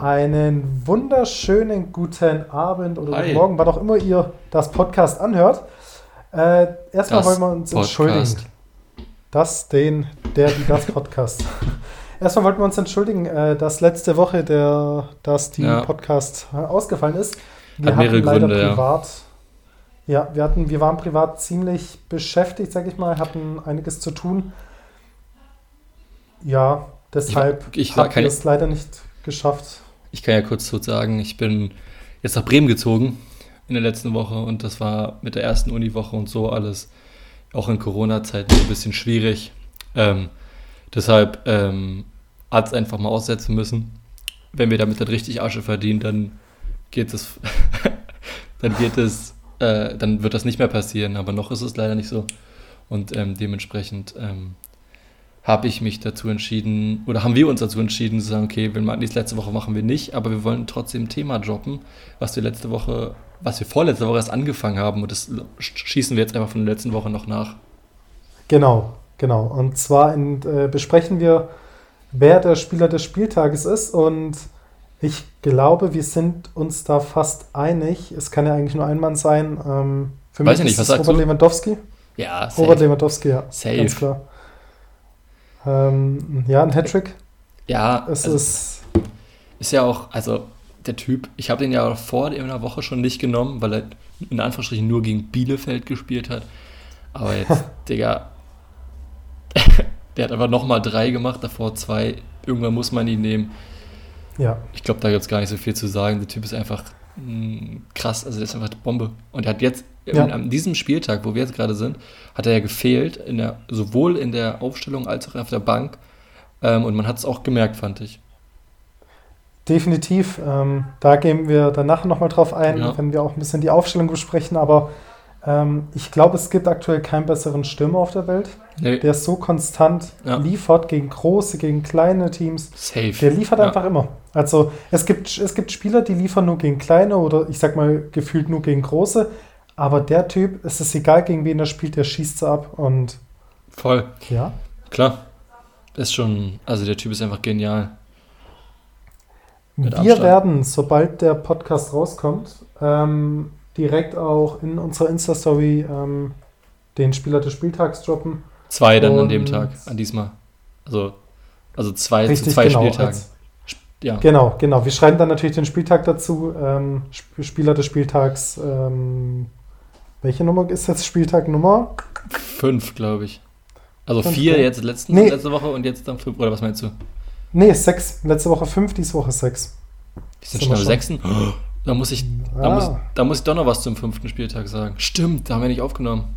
Einen wunderschönen guten Abend oder Hi. guten Morgen, wann auch immer ihr das Podcast anhört. Äh, erstmal wollen wir uns Podcast. entschuldigen. Das, den, der, die, das Podcast. erstmal wollten wir uns entschuldigen, äh, dass letzte Woche der, dass die ja. Podcast äh, ausgefallen ist. Wir Hat hatten leider Gründe, privat. Ja. ja, wir, hatten, wir waren privat ziemlich beschäftigt, sag ich mal, hatten einiges zu tun. Ja, deshalb ich, ich haben wir es leider nicht geschafft. Ich kann ja kurz so sagen, ich bin jetzt nach Bremen gezogen in der letzten Woche und das war mit der ersten Uniwoche und so alles auch in Corona-Zeiten ein bisschen schwierig. Ähm, deshalb ähm, hat es einfach mal aussetzen müssen. Wenn wir damit dann richtig Asche verdienen, dann geht es, dann geht es, äh, dann wird das nicht mehr passieren. Aber noch ist es leider nicht so. Und ähm, dementsprechend ähm, habe ich mich dazu entschieden, oder haben wir uns dazu entschieden, zu sagen, okay, wir machen dies letzte Woche machen wir nicht, aber wir wollen trotzdem ein Thema droppen, was wir letzte Woche, was wir vorletzte Woche erst angefangen haben und das schießen wir jetzt einfach von der letzten Woche noch nach. Genau, genau. Und zwar in, äh, besprechen wir, wer der Spieler des Spieltages ist und ich glaube, wir sind uns da fast einig. Es kann ja eigentlich nur ein Mann sein. Ähm, für Weiß mich nicht, ist was Robert Lewandowski. Ja, safe. Robert Lewandowski, ja. Safe. Ganz klar. Ähm, ja, ein Hattrick. Ja, es also ist, ist ja auch, also der Typ, ich habe den ja vor einer Woche schon nicht genommen, weil er in Anführungsstrichen nur gegen Bielefeld gespielt hat. Aber jetzt, Digga, der hat einfach nochmal drei gemacht, davor zwei. Irgendwann muss man ihn nehmen. Ja. Ich glaube, da gibt es gar nicht so viel zu sagen. Der Typ ist einfach mh, mm, krass, also der ist einfach eine Bombe. Und er hat jetzt ja. an diesem Spieltag, wo wir jetzt gerade sind, hat er ja gefehlt, in der, sowohl in der Aufstellung als auch auf der Bank. Ähm, und man hat es auch gemerkt, fand ich. Definitiv. Ähm, da gehen wir danach nochmal drauf ein, ja. wenn wir auch ein bisschen die Aufstellung besprechen. Aber ähm, ich glaube, es gibt aktuell keinen besseren Stürmer auf der Welt, nee. der so konstant ja. liefert gegen große, gegen kleine Teams. Safe. Der liefert ja. einfach immer. Also es gibt, es gibt Spieler, die liefern nur gegen kleine oder ich sag mal gefühlt nur gegen große. Aber der Typ, es ist egal, gegen wen er spielt, der schießt sie ab und. Voll. Ja. Klar. Ist schon, also der Typ ist einfach genial. Mit wir Abstand. werden, sobald der Podcast rauskommt, ähm, direkt auch in unserer Insta-Story ähm, den Spieler des Spieltags droppen. Zwei dann an dem Tag, an diesmal. Also, also zwei richtig, zu zwei genau, Spieltagen. Als, ja. Genau, genau. Wir schreiben dann natürlich den Spieltag dazu. Ähm, Spieler des Spieltags ähm, welche Nummer ist jetzt Spieltag Nummer? Fünf, glaube ich. Also fünf, vier jetzt letzten, nee. letzte Woche und jetzt dann fünf, oder was meinst du? Nee, sechs. Letzte Woche fünf, diese Woche sechs. Die sind schon am sechsten? Da muss ich, ah. da, muss, da muss ich doch noch was zum fünften Spieltag sagen. Stimmt, da haben wir nicht aufgenommen.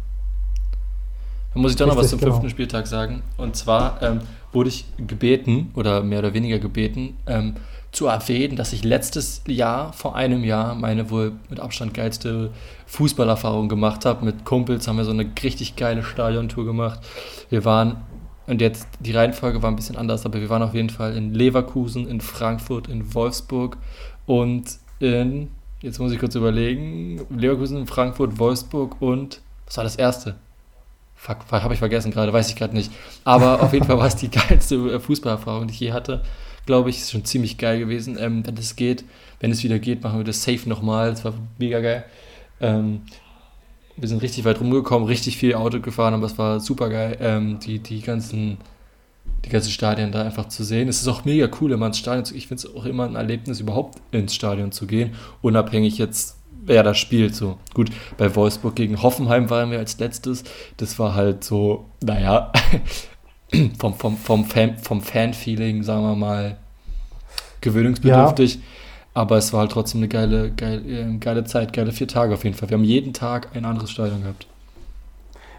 Da muss ich doch noch was zum genau. fünften Spieltag sagen. Und zwar ähm, wurde ich gebeten, oder mehr oder weniger gebeten, ähm, zu erwähnen, dass ich letztes Jahr, vor einem Jahr, meine wohl mit Abstand geilste Fußballerfahrung gemacht habe. Mit Kumpels haben wir so eine richtig geile Stadiontour gemacht. Wir waren, und jetzt die Reihenfolge war ein bisschen anders, aber wir waren auf jeden Fall in Leverkusen, in Frankfurt, in Wolfsburg und in, jetzt muss ich kurz überlegen, Leverkusen, Frankfurt, Wolfsburg und, was war das erste? Fuck, habe ich vergessen gerade, weiß ich gerade nicht. Aber auf jeden Fall war es die geilste Fußballerfahrung, die ich je hatte glaube ich. Ist schon ziemlich geil gewesen. Ähm, wenn es geht, wenn es wieder geht, machen wir das safe nochmal. Das war mega geil. Ähm, wir sind richtig weit rumgekommen, richtig viel Auto gefahren, aber es war super geil, ähm, die, die ganzen die ganzen Stadien da einfach zu sehen. Es ist auch mega cool, immer ins Stadion zu. Ich finde es auch immer ein Erlebnis, überhaupt ins Stadion zu gehen, unabhängig jetzt, wer da spielt. So gut, bei Wolfsburg gegen Hoffenheim waren wir als letztes. Das war halt so, naja, vom, vom, vom, Fan, vom Fan-Feeling, sagen wir mal, gewöhnungsbedürftig. Ja. Aber es war halt trotzdem eine geile, geile, äh, geile Zeit, geile vier Tage auf jeden Fall. Wir haben jeden Tag ein anderes Stadion gehabt.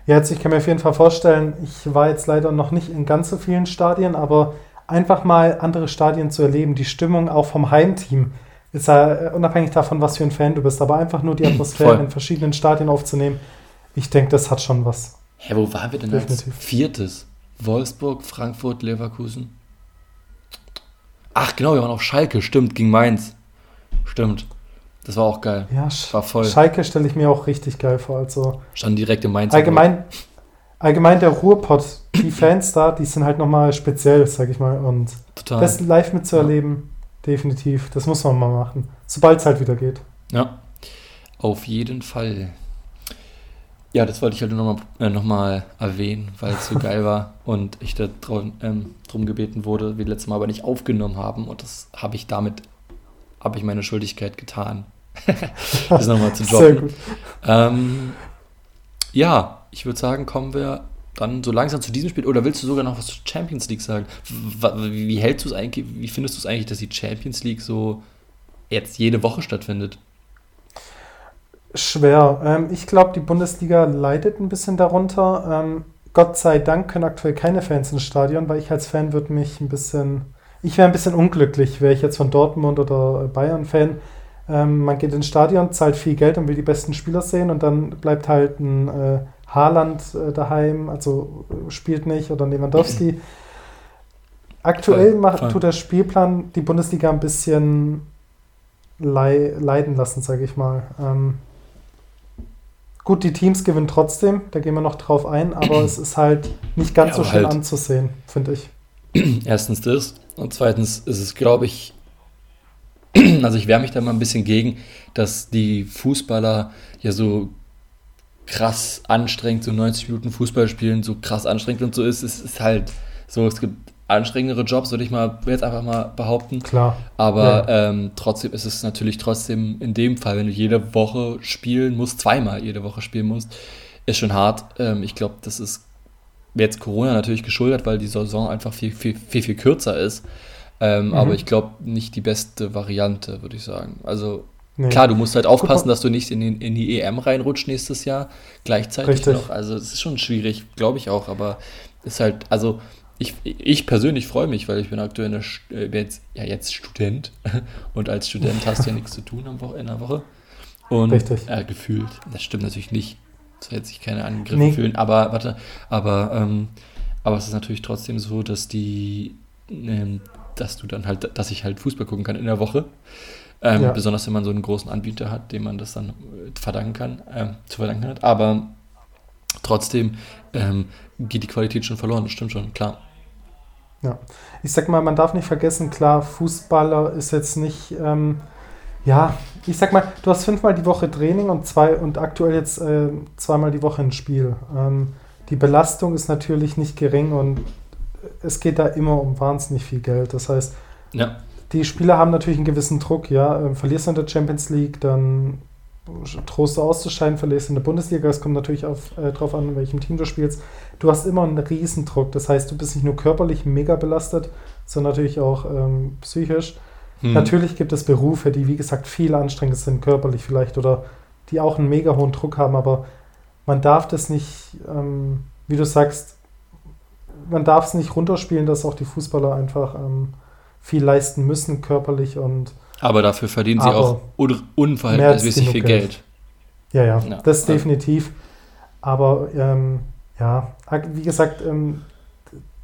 Ja, jetzt, ich kann mir auf jeden Fall vorstellen, ich war jetzt leider noch nicht in ganz so vielen Stadien, aber einfach mal andere Stadien zu erleben, die Stimmung auch vom Heimteam, ist ja äh, unabhängig davon, was für ein Fan du bist, aber einfach nur die Atmosphäre Voll. in verschiedenen Stadien aufzunehmen, ich denke, das hat schon was. Hä, wo waren wir denn Definitiv. als viertes? Wolfsburg, Frankfurt, Leverkusen. Ach genau, wir waren auf Schalke, stimmt, gegen Mainz. Stimmt. Das war auch geil. Ja, war voll. Schalke stelle ich mir auch richtig geil vor. Also Stand direkt in Mainz. Allgemein, allgemein der Ruhrpott, die Fans da, die sind halt nochmal speziell, sag ich mal. Und Total. das live mitzuerleben, definitiv. Das muss man mal machen. Sobald es halt wieder geht. Ja, auf jeden Fall. Ja, das wollte ich halt nochmal äh, noch mal erwähnen, weil es so geil war und ich da drum, ähm, drum gebeten wurde, wie letztes Mal aber nicht aufgenommen haben und das habe ich damit, habe ich meine Schuldigkeit getan. das nochmal zu droppen. Sehr gut. Ähm, ja, ich würde sagen, kommen wir dann so langsam zu diesem Spiel. Oder willst du sogar noch was zur Champions League sagen? Wie, hältst du es eigentlich, wie findest du es eigentlich, dass die Champions League so jetzt jede Woche stattfindet? Schwer. Ähm, ich glaube, die Bundesliga leidet ein bisschen darunter. Ähm, Gott sei Dank können aktuell keine Fans ins Stadion, weil ich als Fan würde mich ein bisschen, ich wäre ein bisschen unglücklich, wäre ich jetzt von Dortmund oder Bayern-Fan. Ähm, man geht ins Stadion, zahlt viel Geld und will die besten Spieler sehen und dann bleibt halt ein äh, Haaland äh, daheim, also äh, spielt nicht oder Lewandowski. Aktuell voll, macht, voll. tut der Spielplan die Bundesliga ein bisschen lei leiden lassen, sage ich mal. Ähm, Gut, die Teams gewinnen trotzdem, da gehen wir noch drauf ein, aber es ist halt nicht ganz ja, so schön halt anzusehen, finde ich. Erstens das und zweitens ist es, glaube ich, also ich wehre mich da mal ein bisschen gegen, dass die Fußballer ja so krass anstrengend, so 90 Minuten Fußball spielen, so krass anstrengend und so ist. Es ist halt so, es gibt anstrengendere Jobs, würde ich mal jetzt einfach mal behaupten. Klar. Aber ja. ähm, trotzdem ist es natürlich trotzdem in dem Fall, wenn du jede Woche spielen musst, zweimal jede Woche spielen musst, ist schon hart. Ähm, ich glaube, das ist jetzt Corona natürlich geschuldet, weil die Saison einfach viel, viel, viel, viel kürzer ist. Ähm, mhm. Aber ich glaube, nicht die beste Variante, würde ich sagen. Also Nee. Klar, du musst halt aufpassen, dass du nicht in, den, in die EM reinrutscht nächstes Jahr gleichzeitig Richtig. noch. Also es ist schon schwierig, glaube ich auch, aber ist halt, also ich, ich persönlich freue mich, weil ich bin aktuell eine, äh, jetzt, ja, jetzt Student und als Student hast du ja nichts zu tun am Woche, in der Woche. Und Richtig. Äh, gefühlt, das stimmt natürlich nicht. Das soll jetzt sich keine Angriffe nee. fühlen, aber warte, aber, ähm, aber es ist natürlich trotzdem so, dass die, dass du dann halt, dass ich halt Fußball gucken kann in der Woche. Ähm, ja. Besonders wenn man so einen großen Anbieter hat, dem man das dann äh, verdanken kann, äh, zu verdanken hat. Aber trotzdem ähm, geht die Qualität schon verloren, das stimmt schon, klar. Ja, ich sag mal, man darf nicht vergessen, klar, Fußballer ist jetzt nicht, ähm, ja, ich sag mal, du hast fünfmal die Woche Training und zwei und aktuell jetzt äh, zweimal die Woche ein Spiel. Ähm, die Belastung ist natürlich nicht gering und es geht da immer um wahnsinnig viel Geld. Das heißt, ja. die Spieler haben natürlich einen gewissen Druck, ja. Ähm, verlierst du in der Champions League, dann Trost auszuscheiden, verlierst in der Bundesliga. Es kommt natürlich auf, äh, drauf an, in welchem Team du spielst. Du hast immer einen Riesendruck. Das heißt, du bist nicht nur körperlich mega belastet, sondern natürlich auch ähm, psychisch. Hm. Natürlich gibt es Berufe, die, wie gesagt, viel anstrengender sind, körperlich vielleicht, oder die auch einen mega hohen Druck haben, aber man darf das nicht, ähm, wie du sagst, man darf es nicht runterspielen, dass auch die Fußballer einfach ähm, viel leisten müssen, körperlich und aber dafür verdienen sie auch un unverhältnismäßig viel Geld. Geld. Ja, ja, ja, das definitiv. Aber ähm, ja, wie gesagt, ähm,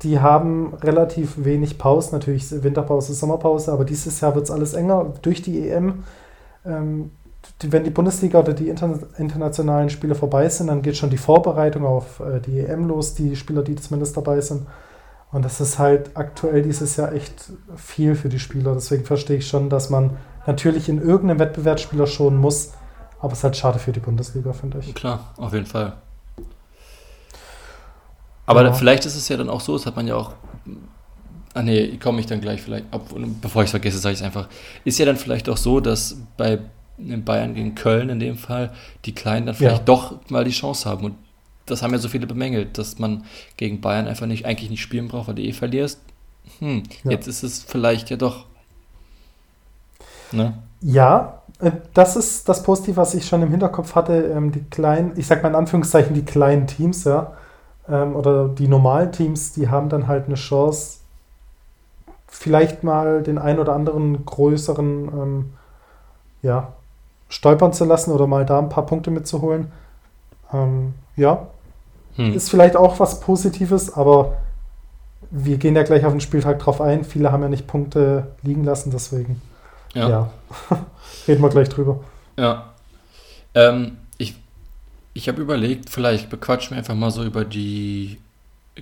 die haben relativ wenig Pause, natürlich Winterpause, Sommerpause, aber dieses Jahr wird es alles enger durch die EM. Ähm, die, wenn die Bundesliga oder die interna internationalen Spiele vorbei sind, dann geht schon die Vorbereitung auf äh, die EM los, die Spieler, die zumindest dabei sind. Und das ist halt aktuell dieses Jahr echt viel für die Spieler. Deswegen verstehe ich schon, dass man natürlich in irgendeinem Wettbewerb Spieler schonen muss. Aber es ist halt schade für die Bundesliga, finde ich. Klar, auf jeden Fall. Aber ja. vielleicht ist es ja dann auch so, das hat man ja auch. Ah nee, komme ich dann gleich vielleicht ab. Bevor ich es vergesse, sage ich es einfach. Ist ja dann vielleicht auch so, dass bei Bayern gegen Köln in dem Fall die Kleinen dann vielleicht ja. doch mal die Chance haben. Und das haben ja so viele bemängelt, dass man gegen Bayern einfach nicht, eigentlich nicht spielen braucht, weil du eh verlierst. Hm, ja. jetzt ist es vielleicht ja doch. Ne? Ja, äh, das ist das Positive, was ich schon im Hinterkopf hatte. Ähm, die kleinen, ich sag mal in Anführungszeichen, die kleinen Teams, ja, ähm, oder die normalen Teams, die haben dann halt eine Chance, vielleicht mal den ein oder anderen größeren, ähm, ja, stolpern zu lassen oder mal da ein paar Punkte mitzuholen. Ähm, ja, hm. Ist vielleicht auch was Positives, aber wir gehen ja gleich auf den Spieltag drauf ein. Viele haben ja nicht Punkte liegen lassen, deswegen. Ja. ja. Reden wir gleich drüber. Ja. Ähm, ich ich habe überlegt, vielleicht bequatschen wir einfach mal so über die.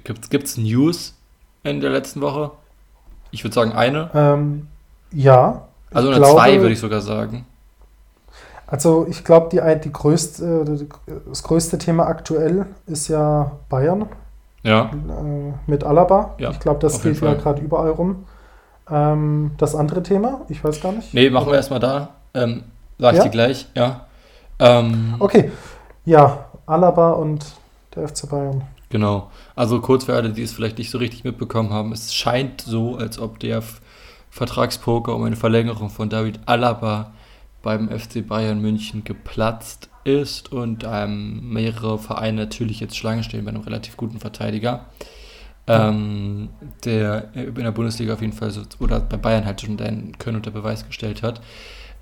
Gibt es News in der letzten Woche? Ich würde sagen eine. Ähm, Ja. Also eine 2 würde ich sogar sagen. Also ich glaube, die, die größte, das größte Thema aktuell ist ja Bayern. Ja. Äh, mit Alaba. Ja, ich glaube, das geht ja gerade überall rum. Ähm, das andere Thema, ich weiß gar nicht. Nee, machen wir erstmal da. Ähm, sag ich ja? dir gleich, ja. Ähm, okay. Ja, Alaba und der FC Bayern. Genau. Also kurz für alle, die es vielleicht nicht so richtig mitbekommen haben, es scheint so, als ob der Vertragspoker um eine Verlängerung von David Alaba beim FC Bayern München geplatzt ist und ähm, mehrere Vereine natürlich jetzt Schlange stehen bei einem relativ guten Verteidiger. Ähm, der in der Bundesliga auf jeden Fall so, oder bei Bayern halt schon deinen Können unter Beweis gestellt hat.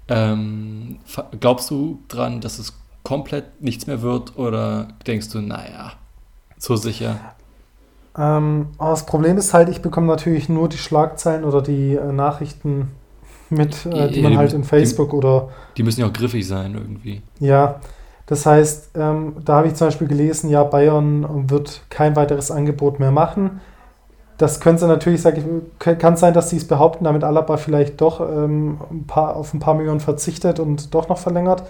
Ähm, glaubst du dran, dass es komplett nichts mehr wird oder denkst du, naja, so sicher? Ähm, das Problem ist halt, ich bekomme natürlich nur die Schlagzeilen oder die äh, Nachrichten mit, äh, die man halt in Facebook die, oder. Die müssen ja auch griffig sein irgendwie. Ja, das heißt, ähm, da habe ich zum Beispiel gelesen, ja, Bayern wird kein weiteres Angebot mehr machen. Das könnte natürlich, sage ich, kann sein, dass sie es behaupten, damit Alaba vielleicht doch ähm, ein paar, auf ein paar Millionen verzichtet und doch noch verlängert.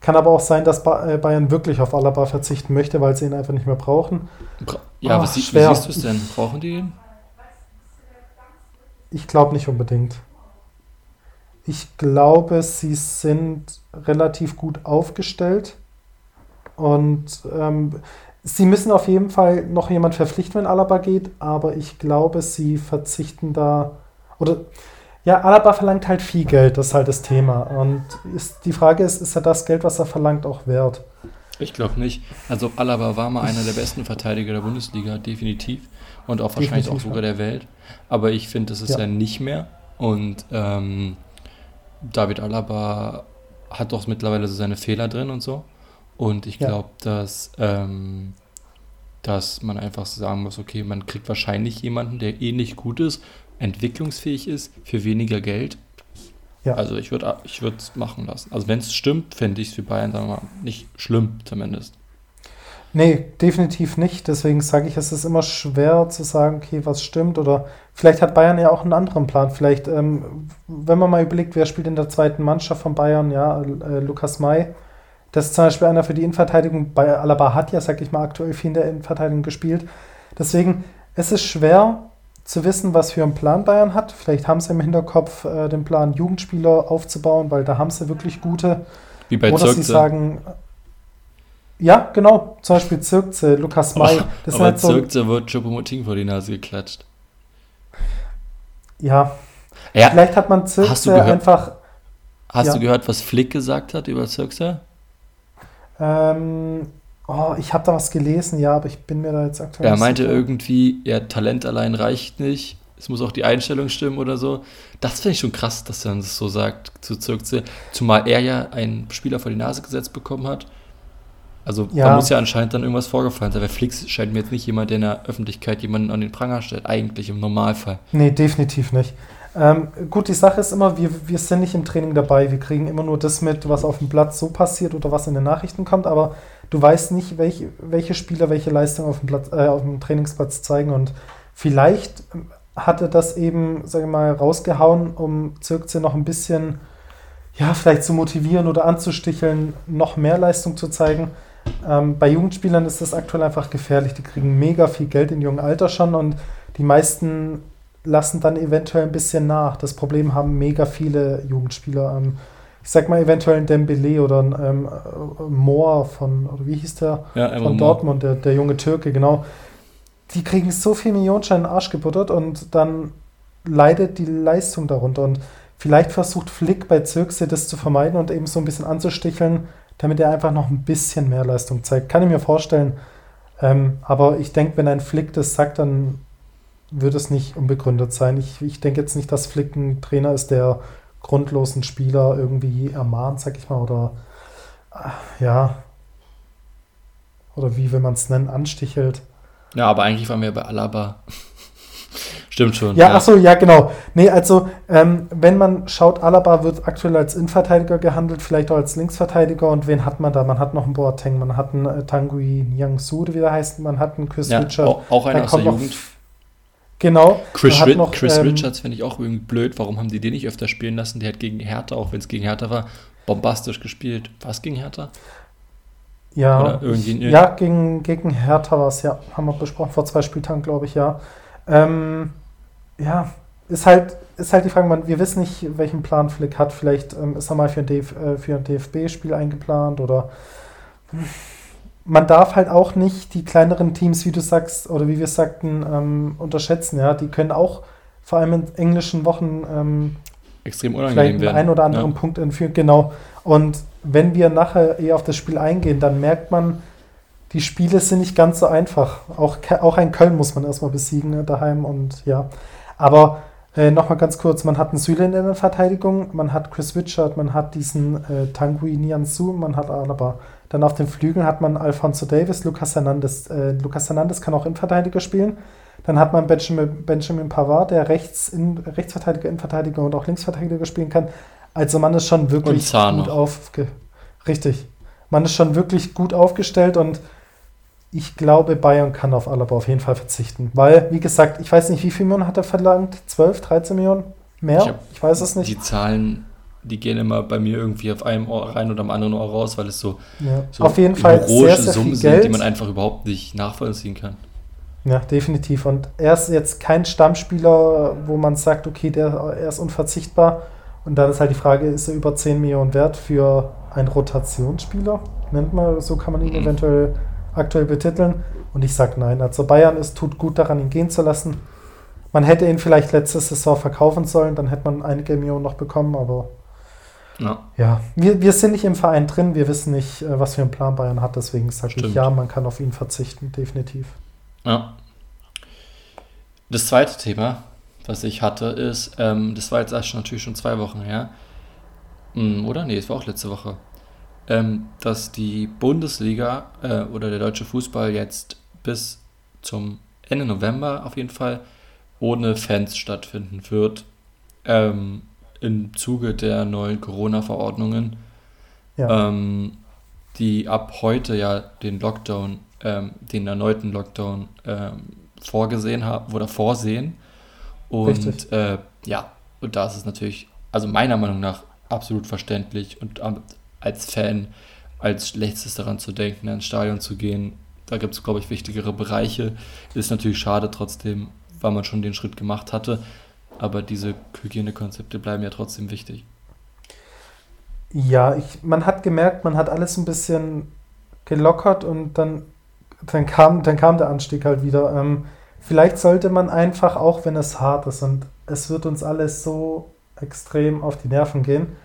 Kann aber auch sein, dass äh, Bayern wirklich auf Alaba verzichten möchte, weil sie ihn einfach nicht mehr brauchen. Ja, oh, was, schwer. wie siehst du es denn? Brauchen die ihn? Ich glaube nicht unbedingt. Ich glaube, sie sind relativ gut aufgestellt. Und ähm, sie müssen auf jeden Fall noch jemand verpflichten, wenn Alaba geht, aber ich glaube, sie verzichten da. Oder ja, Alaba verlangt halt viel Geld, das ist halt das Thema. Und ist, die Frage ist, ist er das Geld, was er verlangt, auch wert? Ich glaube nicht. Also Alaba war mal einer der besten Verteidiger der Bundesliga, definitiv. Und auch wahrscheinlich definitiv, auch sogar der Welt. Aber ich finde, das ist ja. er nicht mehr. Und ähm, David Alaba hat doch mittlerweile so seine Fehler drin und so. Und ich glaube, ja. dass, ähm, dass man einfach sagen muss, okay, man kriegt wahrscheinlich jemanden, der ähnlich eh gut ist, entwicklungsfähig ist, für weniger Geld. Ja. Also ich würde ich es machen lassen. Also wenn es stimmt, fände ich es für Bayern, sagen wir mal, nicht schlimm zumindest. Nee, definitiv nicht. Deswegen sage ich, es ist immer schwer zu sagen, okay, was stimmt. Oder vielleicht hat Bayern ja auch einen anderen Plan. Vielleicht, ähm, wenn man mal überlegt, wer spielt in der zweiten Mannschaft von Bayern, ja, äh, Lukas May. Das ist zum Beispiel einer für die Innenverteidigung. Bei Alaba hat ja, sag ich mal, aktuell viel in der Innenverteidigung gespielt. Deswegen, es ist schwer zu wissen, was für einen Plan Bayern hat. Vielleicht haben sie im Hinterkopf äh, den Plan, Jugendspieler aufzubauen, weil da haben sie wirklich gute. Wie bei Oder Zirkze. sie sagen, ja, genau. Zum Beispiel Zirkze, Lukas May. Das aber halt so, Zirkze wird Chopomoting vor die Nase geklatscht. Ja. ja. Vielleicht hat man Zirkze einfach. Hast ja. du gehört, was Flick gesagt hat über Zirkze? Ähm, oh, ich habe da was gelesen, ja, aber ich bin mir da jetzt aktuell. Er meinte sicher. irgendwie, ja, Talent allein reicht nicht. Es muss auch die Einstellung stimmen oder so. Das finde ich schon krass, dass er das so sagt zu Zirkze. Zumal er ja einen Spieler vor die Nase gesetzt bekommen hat also ja. da muss ja anscheinend dann irgendwas vorgefallen sein, weil Flix scheint mir jetzt nicht jemand, der in der Öffentlichkeit jemanden an den Pranger stellt, eigentlich im Normalfall. Nee, definitiv nicht. Ähm, gut, die Sache ist immer, wir, wir sind nicht im Training dabei. Wir kriegen immer nur das mit, was auf dem Platz so passiert oder was in den Nachrichten kommt, aber du weißt nicht, welche, welche Spieler welche Leistung auf dem, Platz, äh, auf dem Trainingsplatz zeigen und vielleicht hatte das eben, sage ich mal, rausgehauen, um Zirkze noch ein bisschen, ja, vielleicht zu motivieren oder anzusticheln, noch mehr Leistung zu zeigen. Ähm, bei Jugendspielern ist das aktuell einfach gefährlich. Die kriegen mega viel Geld in jungen Alter schon und die meisten lassen dann eventuell ein bisschen nach. Das Problem haben mega viele Jugendspieler. Ähm, ich sag mal eventuell ein Dembele oder ein ähm, Mohr von, oder wie hieß der? Ja, von Dortmund, der, der junge Türke, genau. Die kriegen so viel Millionenschein in den Arsch gebuttert und dann leidet die Leistung darunter. Und vielleicht versucht Flick bei Zirkse das zu vermeiden und eben so ein bisschen anzusticheln, damit er einfach noch ein bisschen mehr Leistung zeigt. Kann ich mir vorstellen. Ähm, aber ich denke, wenn ein Flick das sagt, dann wird es nicht unbegründet sein. Ich, ich denke jetzt nicht, dass Flick ein Trainer ist, der grundlosen Spieler irgendwie ermahnt, sag ich mal, oder äh, ja, oder wie will man es nennen, anstichelt. Ja, aber eigentlich waren wir bei Alaba. Stimmt schon. Ja, ja. ach so, ja, genau. Nee, also, ähm, wenn man schaut, Alaba wird aktuell als Innenverteidiger gehandelt, vielleicht auch als Linksverteidiger. Und wen hat man da? Man hat noch einen Boateng, man hat einen äh, Tanguy Niangsu, wie der heißt, man hat einen Chris ja, Richard. Auch, auch einer aus der Jugend. Genau. Chris, Ri noch, Chris ähm, Richards finde ich auch irgendwie blöd. Warum haben die den nicht öfter spielen lassen? Der hat gegen Hertha, auch wenn es gegen Hertha war, bombastisch gespielt. War es gegen Hertha? Ja, ja gegen, gegen Hertha war es, ja. Haben wir besprochen, vor zwei Spieltagen, glaube ich, ja. Ähm, ja, ist halt, ist halt die Frage, man, wir wissen nicht, welchen Plan Flick hat. Vielleicht ähm, ist er mal für ein, DF, äh, für ein DFB-Spiel eingeplant oder man darf halt auch nicht die kleineren Teams, wie du sagst, oder wie wir sagten, ähm, unterschätzen. Ja, die können auch vor allem in englischen Wochen ähm, extrem unangenehm werden. einen oder anderen ja. Punkt entführen. Genau. Und wenn wir nachher eher auf das Spiel eingehen, dann merkt man, die Spiele sind nicht ganz so einfach. Auch, auch ein Köln muss man erstmal besiegen ne, daheim und ja. Aber äh, Nochmal ganz kurz, man hat einen Süle in der Verteidigung, man hat Chris Richard, man hat diesen äh, Tanguy Nianzu, man hat Alaba. Dann auf den Flügeln hat man Alfonso Davis, Lucas Hernandez. Äh, Lucas Hernandez kann auch Innenverteidiger spielen. Dann hat man Benjamin, Benjamin Pavard, der rechts in, Rechtsverteidiger, Innenverteidiger und auch Linksverteidiger spielen kann. Also man ist schon wirklich gut aufge... Richtig. Man ist schon wirklich gut aufgestellt und ich glaube, Bayern kann auf Alaba auf jeden Fall verzichten. Weil, wie gesagt, ich weiß nicht, wie viel Millionen hat er verlangt? 12, 13 Millionen? Mehr? Ich, ich weiß es nicht. Die Zahlen, die gehen immer bei mir irgendwie auf einem Ohr rein oder am anderen Ohr raus, weil es so, ja. so auf jeden Fall sehr, sehr Summen sind, die man einfach überhaupt nicht nachvollziehen kann. Ja, definitiv. Und er ist jetzt kein Stammspieler, wo man sagt, okay, der, er ist unverzichtbar. Und dann ist halt die Frage, ist er über 10 Millionen wert für einen Rotationsspieler? Nennt man, so kann man ihn mhm. eventuell aktuell betiteln. Und ich sage nein. Also Bayern, es tut gut daran, ihn gehen zu lassen. Man hätte ihn vielleicht letzte Saison verkaufen sollen, dann hätte man einige Millionen noch bekommen, aber ja, ja. Wir, wir sind nicht im Verein drin, wir wissen nicht, äh, was für einen Plan Bayern hat, deswegen sage ich ja, man kann auf ihn verzichten, definitiv. Ja. Das zweite Thema, was ich hatte, ist, ähm, das war jetzt erst natürlich schon zwei Wochen her, hm, oder? Nee, es war auch letzte Woche ähm, dass die Bundesliga äh, oder der deutsche Fußball jetzt bis zum Ende November auf jeden Fall ohne Fans stattfinden wird. Ähm, Im Zuge der neuen Corona-Verordnungen, ja. ähm, die ab heute ja den Lockdown, ähm, den erneuten Lockdown ähm, vorgesehen haben oder vorsehen. Und äh, ja, und das ist natürlich, also meiner Meinung nach absolut verständlich und als Fan als schlechtes daran zu denken, ins Stadion zu gehen. Da gibt es, glaube ich, wichtigere Bereiche. Ist natürlich schade trotzdem, weil man schon den Schritt gemacht hatte. Aber diese Hygienekonzepte bleiben ja trotzdem wichtig. Ja, ich, man hat gemerkt, man hat alles ein bisschen gelockert und dann, dann, kam, dann kam der Anstieg halt wieder. Ähm, vielleicht sollte man einfach, auch wenn es hart ist und es wird uns alles so extrem auf die Nerven gehen,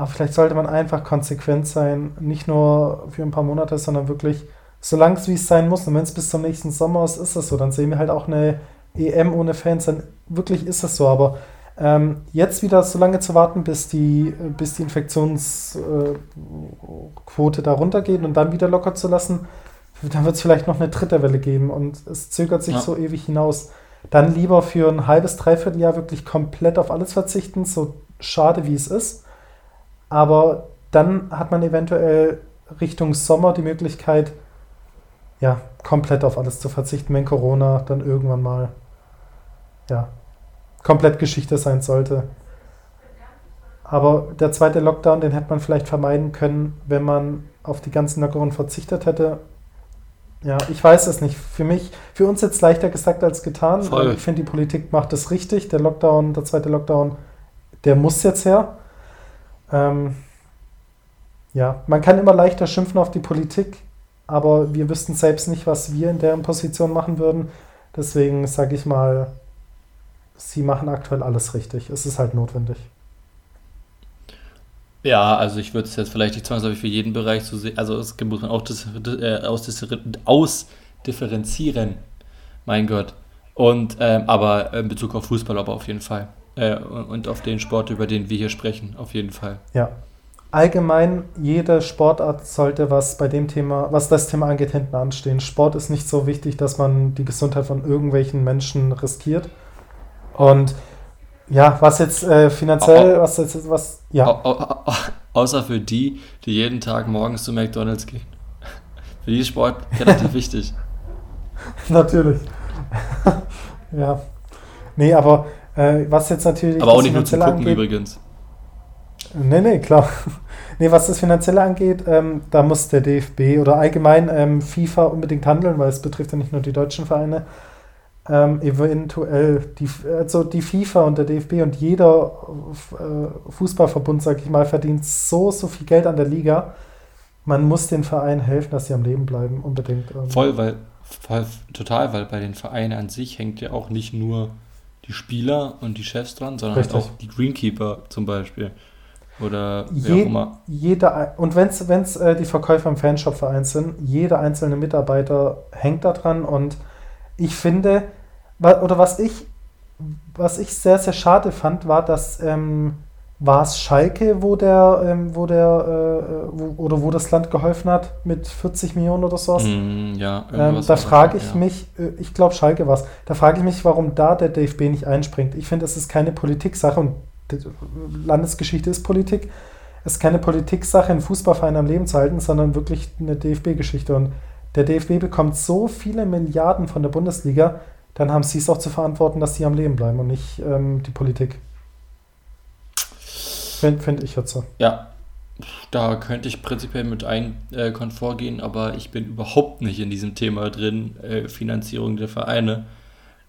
aber vielleicht sollte man einfach konsequent sein, nicht nur für ein paar Monate, sondern wirklich, solange es wie es sein muss. Und wenn es bis zum nächsten Sommer ist, ist es so. Dann sehen wir halt auch eine EM ohne Fans. Dann wirklich ist es so. Aber ähm, jetzt wieder so lange zu warten, bis die, bis die Infektionsquote äh, da runtergeht und dann wieder locker zu lassen, dann wird es vielleicht noch eine dritte Welle geben und es zögert sich ja. so ewig hinaus. Dann lieber für ein halbes, dreiviertel Jahr wirklich komplett auf alles verzichten, so schade wie es ist aber dann hat man eventuell Richtung Sommer die Möglichkeit, ja, komplett auf alles zu verzichten, wenn Corona dann irgendwann mal, ja, komplett Geschichte sein sollte. Aber der zweite Lockdown, den hätte man vielleicht vermeiden können, wenn man auf die ganzen Lockerungen verzichtet hätte. Ja, ich weiß es nicht. Für mich, für uns jetzt leichter gesagt als getan. Voll. Ich finde, die Politik macht es richtig. Der Lockdown, der zweite Lockdown, der muss jetzt her. Ähm, ja, man kann immer leichter schimpfen auf die Politik, aber wir wüssten selbst nicht, was wir in deren Position machen würden. Deswegen sage ich mal, sie machen aktuell alles richtig. Es ist halt notwendig. Ja, also ich würde es jetzt vielleicht nicht zwangsläufig für jeden Bereich so sehen. Also es muss man auch das, äh, ausdifferenzieren. Mein Gott. Und ähm, aber in Bezug auf Fußball aber auf jeden Fall. Äh, und auf den Sport, über den wir hier sprechen, auf jeden Fall. Ja. Allgemein, jede Sportart sollte, was bei dem Thema, was das Thema angeht, hinten anstehen. Sport ist nicht so wichtig, dass man die Gesundheit von irgendwelchen Menschen riskiert. Und ja, was jetzt äh, finanziell, oh, was jetzt, was, ja. Oh, oh, außer für die, die jeden Tag morgens zu McDonalds gehen. für die ist Sport relativ wichtig. Natürlich. ja, Nee, aber äh, was jetzt natürlich. Aber auch nicht nur zum Gucken angeht, übrigens. Nee, nee, klar. nee, was das Finanzielle angeht, ähm, da muss der DFB oder allgemein ähm, FIFA unbedingt handeln, weil es betrifft ja nicht nur die deutschen Vereine. Ähm, eventuell die, also die FIFA und der DFB und jeder äh, Fußballverbund, sag ich mal, verdient so, so viel Geld an der Liga. Man muss den Vereinen helfen, dass sie am Leben bleiben, unbedingt. Ähm. Voll, weil, voll, total, weil bei den Vereinen an sich hängt ja auch nicht nur die Spieler und die Chefs dran, sondern halt auch die Greenkeeper zum Beispiel. Oder wer Je, auch immer. Jeder, und wenn es äh, die Verkäufer im Fanshop-Verein sind, jeder einzelne Mitarbeiter hängt da dran und ich finde, oder was ich, was ich sehr, sehr schade fand, war, dass ähm, war es Schalke, wo der, ähm, wo der, äh, wo, oder wo das Land geholfen hat mit 40 Millionen oder sowas? Mm, ja, ähm, da frage ich ja. mich, äh, ich glaube Schalke war es, da frage ich mich, warum da der DFB nicht einspringt. Ich finde, es ist keine Politiksache und Landesgeschichte ist Politik. Es ist keine Politiksache, einen Fußballverein am Leben zu halten, sondern wirklich eine DFB-Geschichte. Und der DFB bekommt so viele Milliarden von der Bundesliga, dann haben sie es auch zu verantworten, dass sie am Leben bleiben und nicht ähm, die Politik. Finde find ich jetzt so. Ja, da könnte ich prinzipiell mit ein äh, Komfort gehen, aber ich bin überhaupt nicht in diesem Thema drin, äh, Finanzierung der Vereine,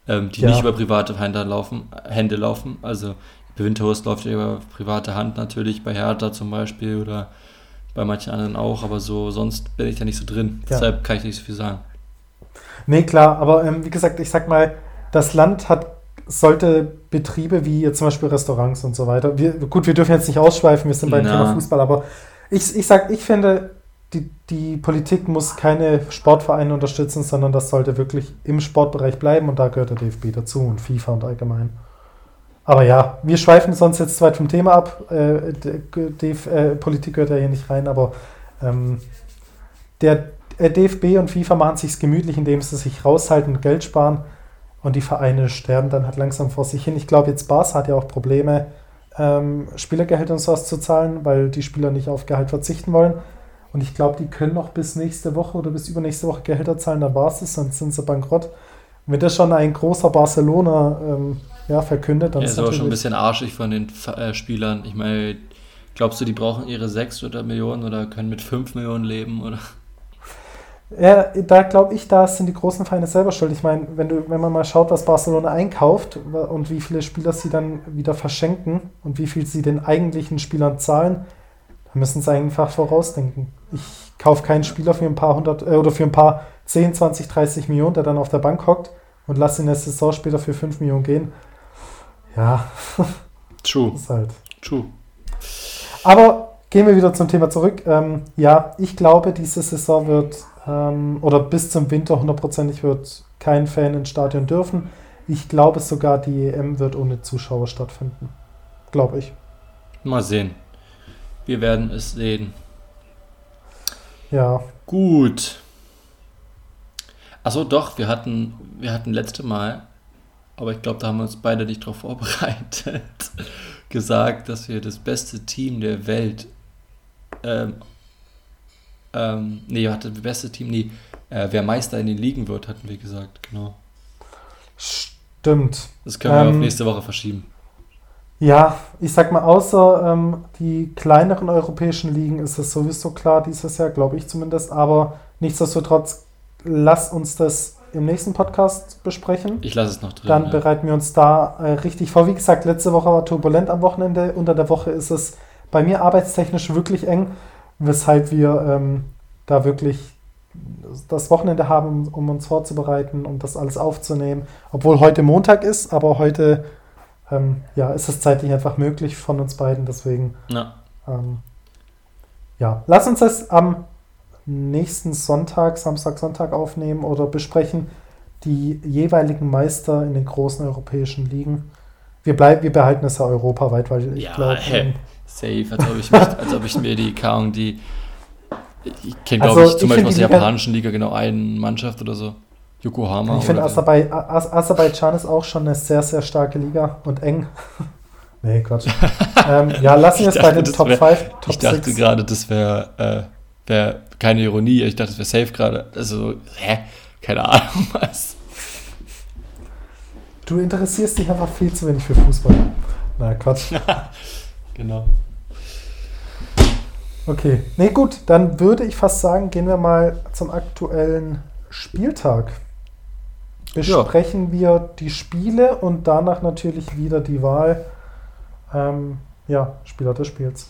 ähm, die ja. nicht über private Hände laufen, Hände laufen. Also bei Winterhurst läuft ja über private Hand natürlich, bei Hertha zum Beispiel oder bei manchen anderen auch, aber so sonst bin ich da nicht so drin. Ja. Deshalb kann ich nicht so viel sagen. Nee, klar, aber ähm, wie gesagt, ich sag mal, das Land hat sollte Betriebe wie zum Beispiel Restaurants und so weiter, wir, gut, wir dürfen jetzt nicht ausschweifen, wir sind beim Na. Thema Fußball, aber ich, ich sag, ich finde, die, die Politik muss keine Sportvereine unterstützen, sondern das sollte wirklich im Sportbereich bleiben und da gehört der DFB dazu und FIFA und allgemein. Aber ja, wir schweifen sonst jetzt zu weit vom Thema ab. Äh, die, äh, Politik gehört ja hier nicht rein, aber ähm, der äh, DFB und FIFA machen sich gemütlich, indem sie sich raushalten und Geld sparen. Und die Vereine sterben dann halt langsam vor sich hin. Ich glaube, jetzt Bas hat ja auch Probleme, ähm, Spielergehälter und sowas zu zahlen, weil die Spieler nicht auf Gehalt verzichten wollen. Und ich glaube, die können noch bis nächste Woche oder bis übernächste Woche Gehälter zahlen, dann war es, sonst sind sie bankrott. Und wenn das schon ein großer Barcelona ähm, ja, verkündet. Dann ja, ist aber schon ein bisschen arschig von den äh, Spielern. Ich meine, glaubst du, die brauchen ihre 6 oder Millionen oder können mit 5 Millionen leben? Oder? Ja, da glaube ich, da sind die großen Vereine selber schuld. Ich meine, wenn, wenn man mal schaut, was Barcelona einkauft und wie viele Spieler sie dann wieder verschenken und wie viel sie den eigentlichen Spielern zahlen, dann müssen sie einfach vorausdenken. Ich kaufe keinen Spieler für ein paar hundert äh, oder für ein paar 10, 20, 30 Millionen, der dann auf der Bank hockt und lasse ihn in der Saison später für 5 Millionen gehen. Ja. True. ist halt. True. Aber gehen wir wieder zum Thema zurück. Ähm, ja, ich glaube, diese Saison wird ähm, oder bis zum Winter hundertprozentig wird kein Fan ins Stadion dürfen. Ich glaube sogar, die EM wird ohne Zuschauer stattfinden. Glaube ich. Mal sehen. Wir werden es sehen. Ja. Gut. Achso, doch, wir hatten, wir hatten letzte Mal aber ich glaube, da haben wir uns beide nicht darauf vorbereitet, gesagt, dass wir das beste Team der Welt, ähm, ähm, nee, hatte das beste Team, nee, äh, wer Meister in den Ligen wird, hatten wir gesagt, genau. Stimmt. Das können wir ähm, auf nächste Woche verschieben. Ja, ich sag mal, außer ähm, die kleineren europäischen Ligen ist es sowieso klar dieses Jahr, glaube ich zumindest, aber nichtsdestotrotz, lass uns das im nächsten Podcast besprechen. Ich lasse es noch drin. Dann ja. bereiten wir uns da äh, richtig vor. Wie gesagt, letzte Woche war turbulent am Wochenende. Unter der Woche ist es bei mir arbeitstechnisch wirklich eng, weshalb wir ähm, da wirklich das Wochenende haben, um uns vorzubereiten, um das alles aufzunehmen. Obwohl heute Montag ist, aber heute ähm, ja, ist es zeitlich einfach möglich von uns beiden. Deswegen ja. Ähm, ja, lass uns das am nächsten Sonntag, Samstag, Sonntag aufnehmen oder besprechen die jeweiligen Meister in den großen europäischen Ligen. Wir, bleib, wir behalten es ja europaweit, weil ich ja, glaube. Safe, als ob, ich mich, als ob ich mir die Kaung, die. Ich kenne, glaube also, ich, zum Beispiel aus der japanischen Liga genau eine Mannschaft oder so. Yokohama. Ich finde, Aserbai Aserbaidschan ist auch schon eine sehr, sehr starke Liga und eng. nee, Quatsch. ähm, ja, lassen wir es bei den Top 5, Top Ich dachte gerade, das wäre äh, wär keine Ironie, ich dachte, es wäre safe gerade. Also, hä? Keine Ahnung was. du interessierst dich einfach viel zu wenig für Fußball. Na, Quatsch. Genau. Okay, nee, gut, dann würde ich fast sagen, gehen wir mal zum aktuellen Spieltag. Besprechen ja. wir die Spiele und danach natürlich wieder die Wahl, ähm, ja, Spieler des Spiels.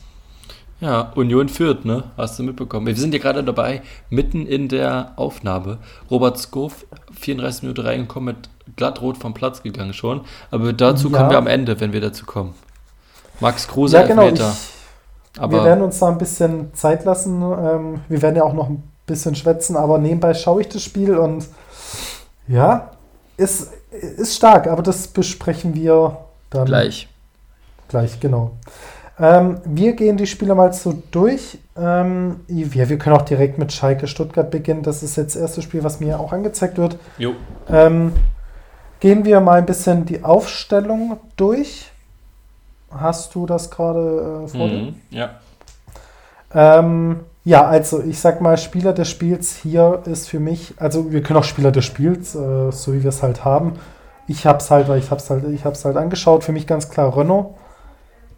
Ja, Union führt, ne? Hast du mitbekommen. Wir sind ja gerade dabei, mitten in der Aufnahme. Robert Skoff, 34 Minuten reingekommen, mit glattrot vom Platz gegangen schon. Aber dazu ja. kommen wir am Ende, wenn wir dazu kommen. Max Kruse, ja, genau, Elfmeter. Ich, aber wir werden uns da ein bisschen Zeit lassen. Ähm, wir werden ja auch noch ein bisschen schwätzen, aber nebenbei schaue ich das Spiel und ja, ist, ist stark, aber das besprechen wir dann. Gleich. Gleich, genau. Ähm, wir gehen die Spiele mal so durch. Ähm, ja, wir können auch direkt mit Schalke Stuttgart beginnen. Das ist jetzt das erste Spiel, was mir auch angezeigt wird. Jo. Ähm, gehen wir mal ein bisschen die Aufstellung durch. Hast du das gerade äh, vor mhm, Ja. Ähm, ja, also ich sag mal, Spieler des Spiels hier ist für mich, also wir können auch Spieler des Spiels, äh, so wie wir es halt haben. Ich hab's halt, weil ich hab's halt, ich hab's halt angeschaut. Für mich ganz klar Renault.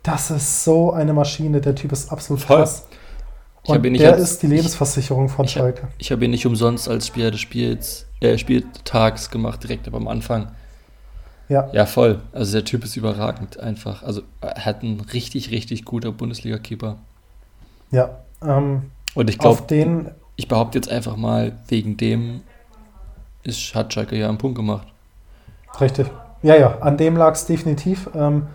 Das ist so eine Maschine. Der Typ ist absolut Voll. krass. Und der als, ist die Lebensversicherung von ich, Schalke. Ich habe ihn nicht umsonst als Spieler des Spiels, äh, Spieltags gemacht, direkt am Anfang. Ja. Ja, voll. Also der Typ ist überragend einfach. Also er hat einen richtig, richtig guter Bundesliga-Keeper. Ja. Ähm, Und ich glaube, ich behaupte jetzt einfach mal, wegen dem ist, hat Schalke ja einen Punkt gemacht. Richtig. Ja, ja, an dem lag es definitiv. Ähm,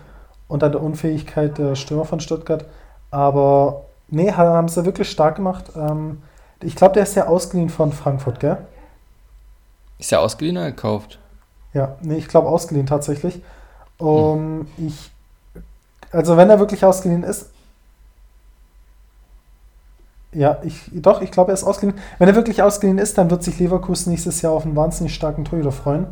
und an der Unfähigkeit der Stürmer von Stuttgart. Aber nee, haben sie wirklich stark gemacht. Ähm, ich glaube, der ist ja ausgeliehen von Frankfurt, gell? Ist ja ausgeliehen oder gekauft? Ja, nee, ich glaube ausgeliehen tatsächlich. Um, hm. ich, also wenn er wirklich ausgeliehen ist, ja, ich, doch, ich glaube, er ist ausgeliehen. Wenn er wirklich ausgeliehen ist, dann wird sich Leverkusen nächstes Jahr auf einen wahnsinnig starken Torhüter freuen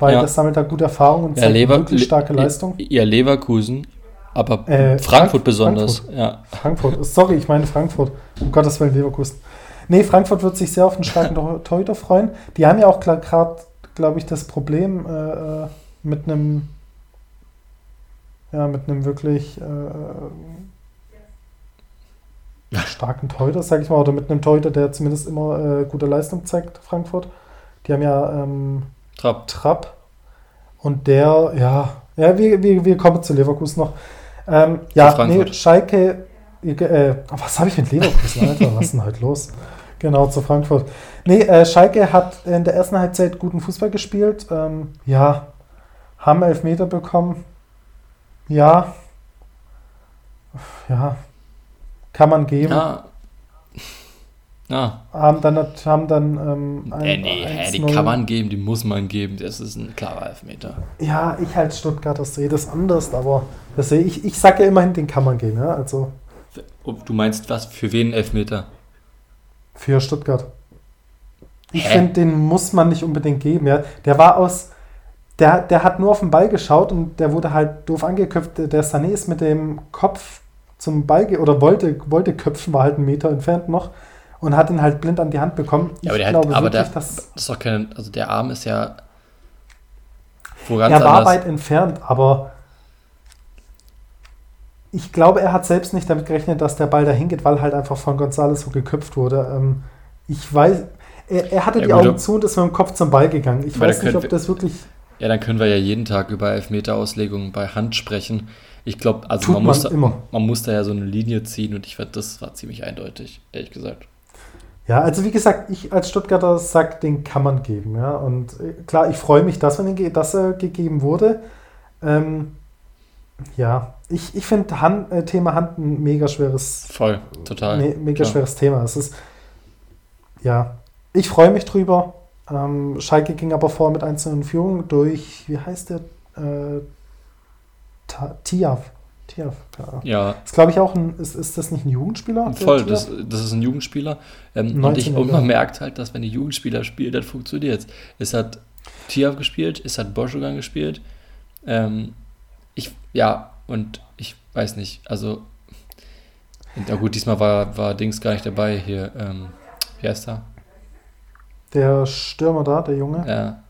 weil ja. das sammelt da gute Erfahrung und ja, Lever wirklich starke Leistung. Ja, Leverkusen, aber äh, Frankfurt, Frankfurt besonders. Frankfurt. Ja. Frankfurt, sorry, ich meine Frankfurt. Um Gottes Willen, Leverkusen. Nee, Frankfurt wird sich sehr auf einen starken Torhüter freuen. Die haben ja auch gerade, glaube ich, das Problem äh, äh, mit einem ja, mit einem wirklich äh, starken Torhüter, sage ich mal, oder mit einem Torhüter, der zumindest immer äh, gute Leistung zeigt, Frankfurt. Die haben ja ähm, Trapp. Trapp. Und der, ja, ja, wir, wir, wir kommen zu Leverkusen noch. Ähm, ja, nee, Schalke, äh, was habe ich mit Leverkusen, Alter? was ist denn heute los? Genau, zu Frankfurt. Nee, äh, Schalke hat in der ersten Halbzeit guten Fußball gespielt. Ähm, ja, haben Elfmeter bekommen. Ja. Ja. Kann man geben. Ja, ja. Haben dann, haben dann ähm, ein, äh, nee, hä, die kann man geben, die muss man geben. Das ist ein klarer Elfmeter. Ja, ich als Stuttgarter sehe das anders, aber das sehe ich, ich sage ja immerhin, den kann man geben. Ja? Also, du meinst was? Für wen Elfmeter? Für Stuttgart. Ich finde, den muss man nicht unbedingt geben. Ja? Der war aus. Der, der hat nur auf den Ball geschaut und der wurde halt doof angeköpft. Der Sané ist mit dem Kopf zum Ball oder wollte, wollte köpfen, war halt einen Meter entfernt noch und hat ihn halt blind an die Hand bekommen. Ja, aber der, glaube aber wirklich, der, dass, das ist doch kein, also der Arm ist ja wo ganz Er war anders. weit entfernt, aber ich glaube, er hat selbst nicht damit gerechnet, dass der Ball dahin geht, weil halt einfach von González so geköpft wurde. Ähm, ich weiß, er, er hatte ja, die gut, Augen zu und ist mit dem Kopf zum Ball gegangen. Ich weiß nicht, ob das wirklich. Ja, dann können wir ja jeden Tag über Elfmeter-Auslegungen bei Hand sprechen. Ich glaube, also man, man muss, da, man muss da ja so eine Linie ziehen und ich werde, das war ziemlich eindeutig, ehrlich gesagt. Ja, also wie gesagt, ich als Stuttgarter sage, den kann man geben. Ja? Und äh, klar, ich freue mich, dass, man dass er gegeben wurde. Ähm, ja, ich, ich finde Hand, äh, Thema Hand ein mega schweres. Voll, total. Me mega klar. schweres Thema. Es ist, ja, ich freue mich drüber. Ähm, Schalke ging aber vor mit einzelnen Führungen durch, wie heißt der? Äh, Tiaf. Tiaf. Ja. Ist, glaube ich, auch ein, ist, ist das nicht ein Jugendspieler? Voll, das, das ist ein Jugendspieler. Ähm, und, ich, und man merkt halt, dass wenn die Jugendspieler spielen, dann funktioniert es. Es hat Tiaf gespielt, es hat Boschogan gespielt. Ähm, ich, ja, und ich weiß nicht, also, na gut, diesmal war, war Dings gar nicht dabei hier. Ähm, wie heißt er? Der Stürmer da, der Junge? Ja.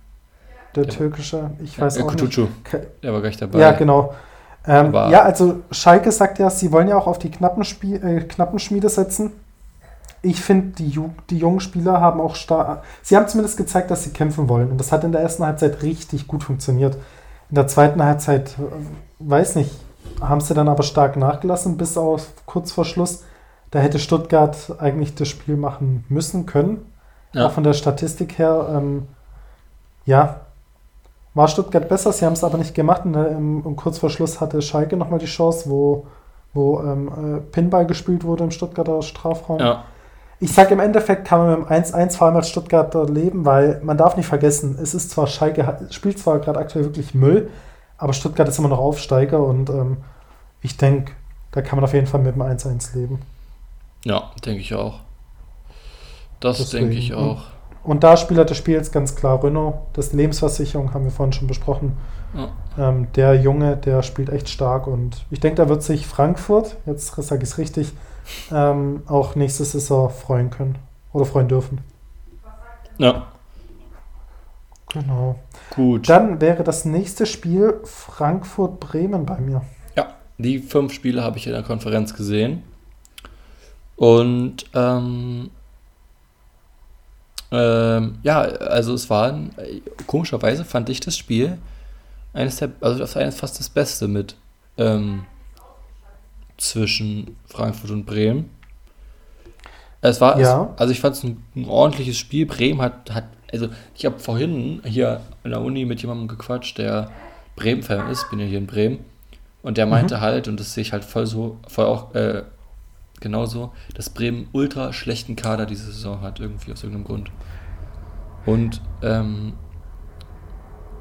der ja. türkische, ich weiß ja, auch Kutucu. nicht. Der war gleich dabei. Ja, genau. Ähm, ja, also Schalke sagt ja, sie wollen ja auch auf die Knappenspie äh, Knappenschmiede setzen. Ich finde, die, die jungen Spieler haben auch stark. Sie haben zumindest gezeigt, dass sie kämpfen wollen. Und das hat in der ersten Halbzeit richtig gut funktioniert. In der zweiten Halbzeit, äh, weiß nicht, haben sie dann aber stark nachgelassen, bis auf kurz vor Schluss. Da hätte Stuttgart eigentlich das Spiel machen müssen können. Ja. Auch von der Statistik her, ähm, ja, war Stuttgart besser. Sie haben es aber nicht gemacht. Und, ähm, und kurz vor Schluss hatte Schalke nochmal die Chance, wo, wo ähm, äh, Pinball gespielt wurde im Stuttgarter Strafraum. Ja. Ich sage im Endeffekt kann man mit dem 1-1 vor allem als Stuttgarter leben, weil man darf nicht vergessen, es ist zwar Schalke, spielt zwar gerade aktuell wirklich Müll, aber Stuttgart ist immer noch Aufsteiger und ähm, ich denke, da kann man auf jeden Fall mit dem 1-1 leben. Ja, denke ich auch. Das denke ich auch. Und da Spieler des Spiels ganz klar Renault. Das Lebensversicherung haben wir vorhin schon besprochen. Ja. Ähm, der Junge, der spielt echt stark und ich denke, da wird sich Frankfurt, jetzt sage ich es richtig, ähm, auch nächste Saison freuen können oder freuen dürfen. Ja. Genau. Gut. Dann wäre das nächste Spiel Frankfurt-Bremen bei mir. Ja, die fünf Spiele habe ich in der Konferenz gesehen. Und ähm, ähm, ja, also es war komischerweise fand ich das Spiel eines der, also das war eines fast das Beste mit ähm, zwischen Frankfurt und Bremen. Es war, ja. also ich fand es ein, ein, ordentliches Spiel. Bremen hat, hat also ich habe vorhin hier in der Uni mit jemandem gequatscht, der Bremen-Fan ist, bin ja hier in Bremen, und der meinte mhm. halt, und das sehe ich halt voll so, voll auch äh, genauso, dass Bremen ultra schlechten Kader diese Saison hat, irgendwie aus irgendeinem Grund. Und, ähm,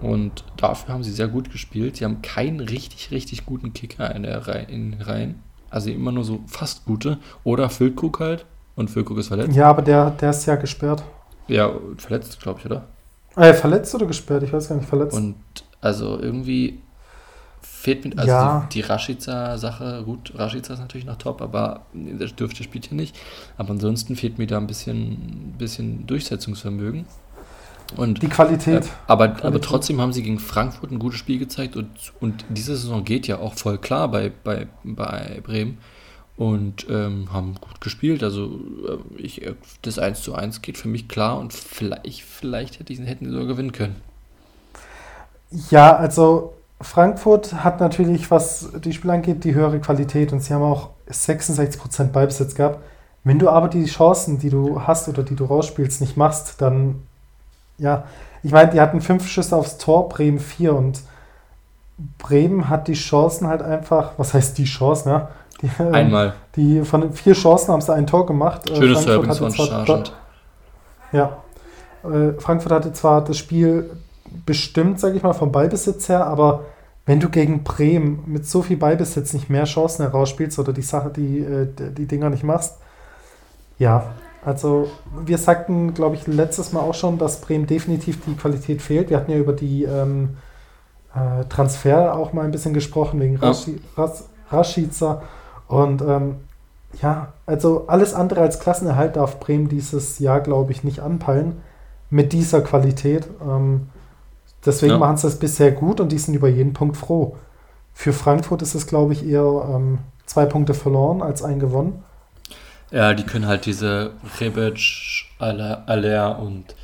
und dafür haben sie sehr gut gespielt. Sie haben keinen richtig, richtig guten Kicker in, der Reihe, in den Reihen. Also immer nur so fast gute. Oder Füllkrug halt. Und Füllkrug ist verletzt. Ja, aber der, der ist ja gesperrt. Ja, verletzt, glaube ich, oder? Äh, verletzt oder gesperrt? Ich weiß gar nicht, verletzt. Und also irgendwie fehlt mir, also ja. die, die Rashica-Sache, gut, Rashica ist natürlich noch top, aber das dürfte spielt hier nicht. Aber ansonsten fehlt mir da ein bisschen, bisschen Durchsetzungsvermögen. Und, die Qualität. Äh, aber, Qualität. aber trotzdem haben sie gegen Frankfurt ein gutes Spiel gezeigt und, und diese Saison geht ja auch voll klar bei, bei, bei Bremen und ähm, haben gut gespielt. Also äh, ich, das 1 zu 1 geht für mich klar und vielleicht, vielleicht hätte ich, hätten sie sogar gewinnen können. Ja, also Frankfurt hat natürlich, was die Spiele angeht, die höhere Qualität und sie haben auch 66% Ballbesitz gehabt. Wenn du aber die Chancen, die du hast oder die du rausspielst, nicht machst, dann, ja, ich meine, die hatten fünf Schüsse aufs Tor, Bremen vier und Bremen hat die Chancen halt einfach, was heißt die Chancen, ja? Die, Einmal. Die von den vier Chancen haben sie ein Tor gemacht. Äh, Schönes Tor übrigens von Sargent. Ja. Äh, Frankfurt hatte zwar das Spiel bestimmt, sage ich mal, vom Ballbesitz her, aber wenn du gegen Bremen mit so viel Ballbesitz nicht mehr Chancen herausspielst oder die Sache, die, äh, die Dinger nicht machst, ja, also wir sagten, glaube ich, letztes Mal auch schon, dass Bremen definitiv die Qualität fehlt. Wir hatten ja über die ähm, äh, Transfer auch mal ein bisschen gesprochen, wegen ja. Rashica. Und ähm, ja, also alles andere als Klassenerhalt darf Bremen dieses Jahr, glaube ich, nicht anpeilen mit dieser Qualität. Ähm, Deswegen ja. machen sie es bisher gut und die sind über jeden Punkt froh. Für Frankfurt ist es, glaube ich, eher ähm, zwei Punkte verloren als ein gewonnen. Ja, die können halt diese Rebic, Aller und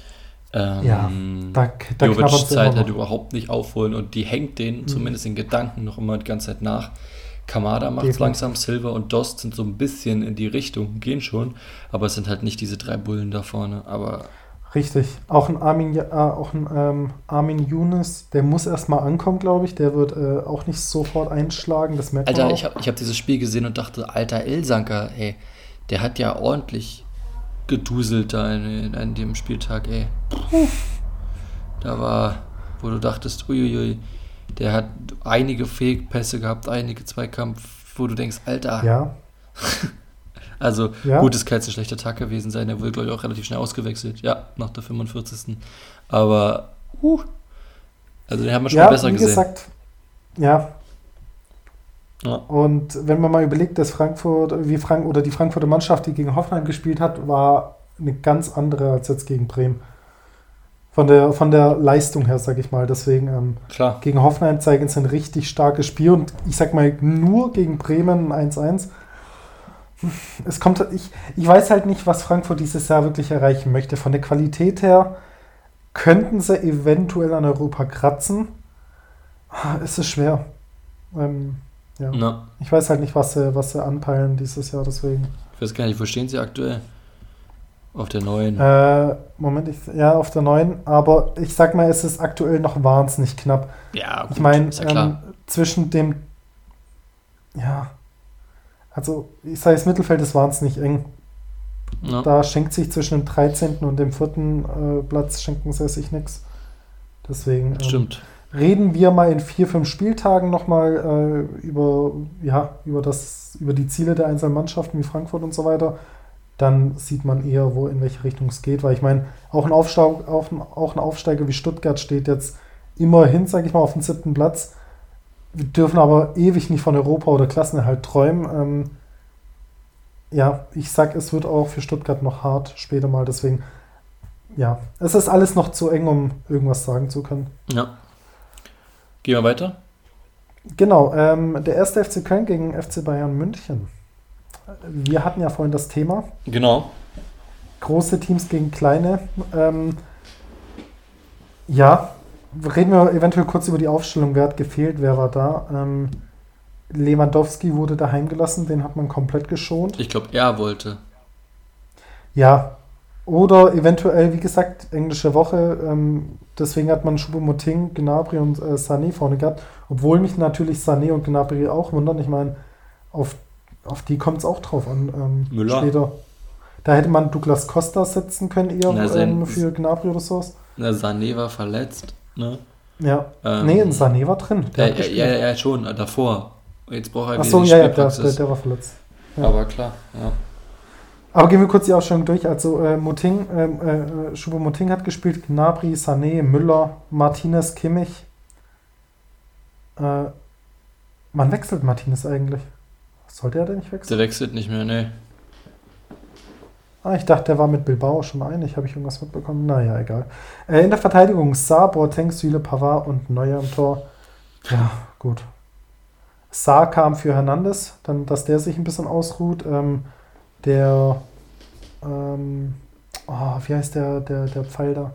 ähm, ja, da, da Zeit halt überhaupt nicht aufholen und die hängt denen mhm. zumindest in Gedanken noch immer die ganze Zeit nach. Kamada macht es langsam, Silver und Dost sind so ein bisschen in die Richtung, gehen schon, aber es sind halt nicht diese drei Bullen da vorne. Aber Richtig. Auch ein Armin, äh, auch ein, ähm, Armin Younes, der muss erstmal ankommen, glaube ich. Der wird äh, auch nicht sofort einschlagen. Das merkt Alter, man auch. ich habe ich hab dieses Spiel gesehen und dachte, alter Ilsanker, ey, der hat ja ordentlich geduselt da in, in, in dem Spieltag, ey. Da war, wo du dachtest, uiuiui, der hat einige Fake-Pässe gehabt, einige Zweikampf, wo du denkst, Alter. Ja. Also ja. gut, es kann jetzt ein schlechter Tag gewesen sein. Er wurde, glaube ich, auch relativ schnell ausgewechselt. Ja, nach der 45. Aber, uh, also den haben wir schon ja, besser wie gesehen. Gesagt, ja. ja. Und wenn man mal überlegt, dass Frankfurt, wie Frank oder die Frankfurter Mannschaft, die gegen Hoffenheim gespielt hat, war eine ganz andere als jetzt gegen Bremen. Von der, von der Leistung her, sag ich mal. Deswegen ähm, Klar. gegen Hoffenheim zeigen sie ein richtig starkes Spiel und ich sag mal nur gegen Bremen 1-1. Es kommt, ich, ich weiß halt nicht, was Frankfurt dieses Jahr wirklich erreichen möchte. Von der Qualität her könnten sie eventuell an Europa kratzen. Ah, es ist schwer. Ähm, ja. No. Ich weiß halt nicht, was sie, was sie anpeilen dieses Jahr, deswegen. Ich weiß gar nicht, wo stehen sie aktuell? Auf der neuen. Äh, Moment, ich, ja, auf der neuen, aber ich sag mal, es ist aktuell noch wahnsinnig knapp. Ja, gut, ich meine, ja ähm, zwischen dem. Ja. Also, ich sage, das Mittelfeld ist wahnsinnig eng. Ja. Da schenkt sich zwischen dem 13. und dem 4. Äh, Platz schenken sie sich nichts. Deswegen. Ähm, Stimmt reden wir mal in vier, fünf Spieltagen nochmal äh, über, ja, über, das, über die Ziele der einzelnen Mannschaften wie Frankfurt und so weiter. Dann sieht man eher, wo in welche Richtung es geht. Weil ich meine, auch ein, auch, ein, auch ein Aufsteiger wie Stuttgart steht jetzt immerhin, sage ich mal, auf dem siebten Platz. Wir dürfen aber ewig nicht von Europa oder Klassenerhalt träumen. Ähm, ja, ich sag, es wird auch für Stuttgart noch hart später mal. Deswegen, ja, es ist alles noch zu eng, um irgendwas sagen zu können. Ja. Gehen wir weiter. Genau, ähm, der erste FC Köln gegen FC Bayern München. Wir hatten ja vorhin das Thema. Genau. Große Teams gegen kleine. Ähm, ja, reden wir eventuell kurz über die Aufstellung. Wer hat gefehlt, wer war da? Ähm, Lewandowski wurde daheim gelassen, den hat man komplett geschont. Ich glaube, er wollte. Ja, oder eventuell, wie gesagt, englische Woche. Ähm, deswegen hat man Choupo-Moting, Gnabry und äh, Sané vorne gehabt. Obwohl mich natürlich Sané und Gnabry auch wundern. Ich meine, auf, auf die kommt es auch drauf an. Ähm, Müller. Später. Da hätte man Douglas Costa setzen können, eher Na, ähm, für Gnabry oder sowas. Na, Sané war verletzt, ne? Ja. Ähm, nee, Sané war drin. Der ja, ja, ja, ja, schon, davor. Jetzt braucht er Ach so, ja, ja, der, der, der, war verletzt. Ja. Aber klar, ja. Aber gehen wir kurz die Ausstellung durch. Also äh, Moting, ähm, äh, äh, Schubo Moting hat gespielt, Gnabry, Sané, Müller, Martinez, Kimmich. Äh, wann wechselt Martinez eigentlich? Sollte er denn nicht wechseln? Der wechselt nicht mehr, ne. Ah, ich dachte, der war mit Bilbao schon einig. Habe ich irgendwas mitbekommen? Naja, egal. Äh, in der Verteidigung Saar, Boateng, Süle, Pavard und Neuer im Tor. Ja, gut. Saar kam für Hernandez, dann, dass der sich ein bisschen ausruht. Ähm, der, ähm, oh, wie heißt der, der, der Pfeil da?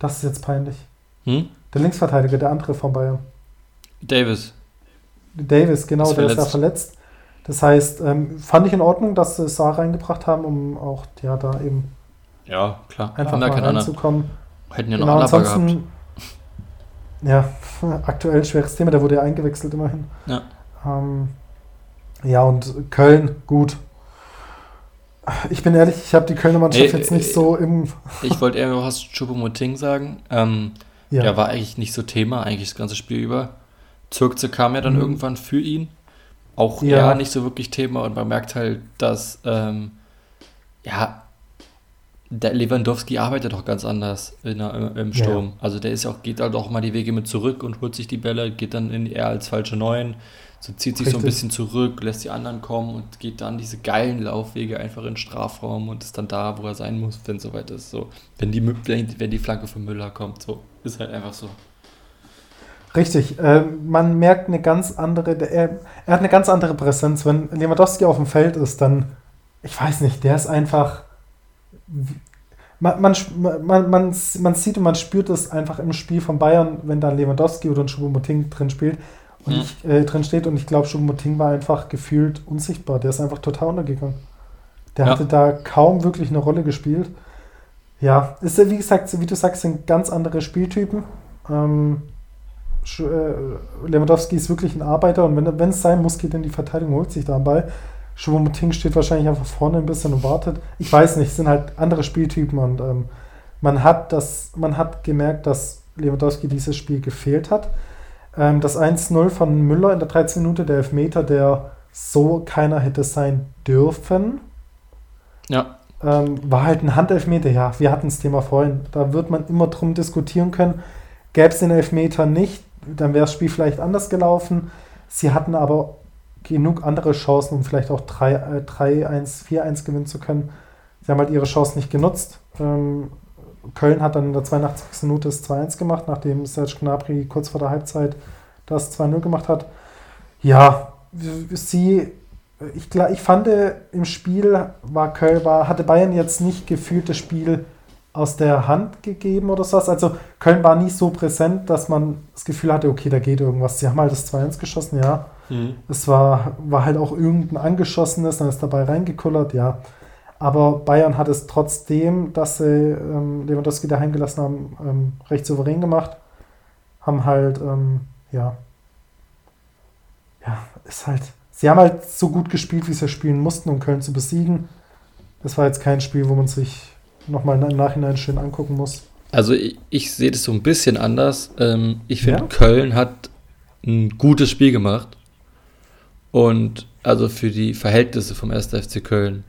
Das ist jetzt peinlich. Hm? Der Linksverteidiger, der andere von Bayern. Davis. Davis, genau, ist der verletzt. ist ja verletzt. Das heißt, ähm, fand ich in Ordnung, dass sie Saar reingebracht haben, um auch ja, da eben ja, klar. einfach mal reinzukommen. Hätten ja noch genau, Alaba gehabt. Ja, aktuell schweres Thema, der wurde ja eingewechselt immerhin. Ja. Ähm, ja, und Köln, gut, ich bin ehrlich, ich habe die Kölner Mannschaft hey, jetzt nicht so im. ich wollte eher was Choupo-Moting sagen. Ähm, ja. Der war eigentlich nicht so Thema, eigentlich das ganze Spiel über. Zirkze kam ja dann mhm. irgendwann für ihn. Auch ja. er nicht so wirklich Thema und man merkt halt, dass ähm, ja, der Lewandowski arbeitet doch ganz anders in, im Sturm. Ja. Also der ist auch, geht halt auch mal die Wege mit zurück und holt sich die Bälle, geht dann in eher als falsche Neun. So zieht sich Richtig. so ein bisschen zurück, lässt die anderen kommen und geht dann diese geilen Laufwege einfach in den Strafraum und ist dann da, wo er sein muss, wenn es soweit ist. So, wenn die, wenn die Flanke von Müller kommt, so ist halt einfach so. Richtig, äh, man merkt eine ganz andere, er, er hat eine ganz andere Präsenz. Wenn Lewandowski auf dem Feld ist, dann, ich weiß nicht, der ist einfach, man, man, man, man, man sieht und man spürt es einfach im Spiel von Bayern, wenn da Lewandowski oder ein Choupo-Moting drin spielt und mhm. ich, äh, drin steht und ich glaube, Choupo-Moting war einfach gefühlt unsichtbar. Der ist einfach total untergegangen. Der ja. hatte da kaum wirklich eine Rolle gespielt. Ja, ist ja wie gesagt, wie du sagst, sind ganz andere Spieltypen. Ähm, äh, Lewandowski ist wirklich ein Arbeiter und wenn es sein muss, geht in die Verteidigung, holt sich da einen Ball. Steht wahrscheinlich einfach vorne ein bisschen und wartet. Ich weiß nicht, es sind halt andere Spieltypen und ähm, man hat das, man hat gemerkt, dass Lewandowski dieses Spiel gefehlt hat. Ähm, das 1-0 von Müller in der 13 Minute, der Elfmeter, der so keiner hätte sein dürfen. Ja. Ähm, war halt ein Handelfmeter, ja, wir hatten das Thema vorhin. Da wird man immer drum diskutieren können. Gäbe es den Elfmeter nicht, dann wäre das Spiel vielleicht anders gelaufen. Sie hatten aber genug andere Chancen, um vielleicht auch 3-1, 4-1 gewinnen zu können. Sie haben halt ihre Chance nicht genutzt. Ähm, Köln hat dann in der 82. Minute das 2-1 gemacht, nachdem Serge Gnabry kurz vor der Halbzeit das 2-0 gemacht hat. Ja, sie, ich, ich fand im Spiel war Köln, war, hatte Bayern jetzt nicht gefühlt das Spiel aus der Hand gegeben oder sowas. Also Köln war nie so präsent, dass man das Gefühl hatte, okay, da geht irgendwas. Sie haben halt das 2-1 geschossen, ja. Mhm. Es war, war halt auch irgendein angeschossenes, dann ist dabei reingekullert, ja. Aber Bayern hat es trotzdem, dass sie ähm, Lewandowski daheim gelassen haben, ähm, recht souverän gemacht. Haben halt, ähm, ja, ja, ist halt, sie haben halt so gut gespielt, wie sie spielen mussten, um Köln zu besiegen. Das war jetzt kein Spiel, wo man sich nochmal im Nachhinein schön angucken muss. Also ich, ich sehe das so ein bisschen anders. Ähm, ich finde, ja? Köln hat ein gutes Spiel gemacht. Und also für die Verhältnisse vom 1. FC Köln.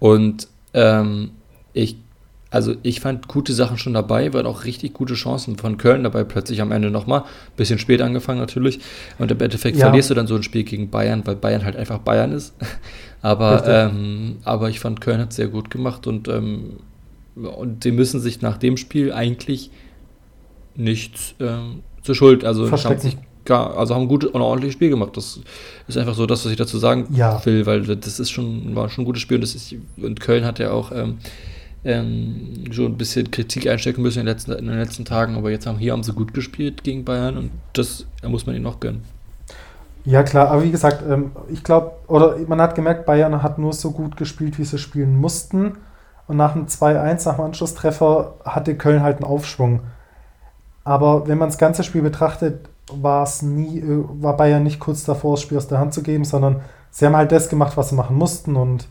Und ähm, ich, also ich fand gute Sachen schon dabei, waren auch richtig gute Chancen von Köln dabei, plötzlich am Ende nochmal. Bisschen spät angefangen natürlich. Und im Endeffekt ja. verlierst du dann so ein Spiel gegen Bayern, weil Bayern halt einfach Bayern ist. Aber, ähm, aber ich fand, Köln hat es sehr gut gemacht und, ähm, und sie müssen sich nach dem Spiel eigentlich nichts ähm, zur Schuld, also haben sich gar, also haben ein gutes und ordentliches Spiel gemacht. Das ist einfach so das, was ich dazu sagen ja. will, weil das ist schon, war schon ein gutes Spiel und, das ist, und Köln hat ja auch ähm, ähm, schon ein bisschen Kritik einstecken müssen in den, letzten, in den letzten Tagen, aber jetzt haben hier haben sie gut gespielt gegen Bayern und das muss man ihnen noch gönnen. Ja, klar, aber wie gesagt, ähm, ich glaube, oder man hat gemerkt, Bayern hat nur so gut gespielt, wie sie spielen mussten. Und nach dem 2-1, nach dem Anschlusstreffer, hatte Köln halt einen Aufschwung. Aber wenn man das ganze Spiel betrachtet, war es nie, äh, war Bayern nicht kurz davor, das Spiel aus der Hand zu geben, sondern sie haben halt das gemacht, was sie machen mussten. Und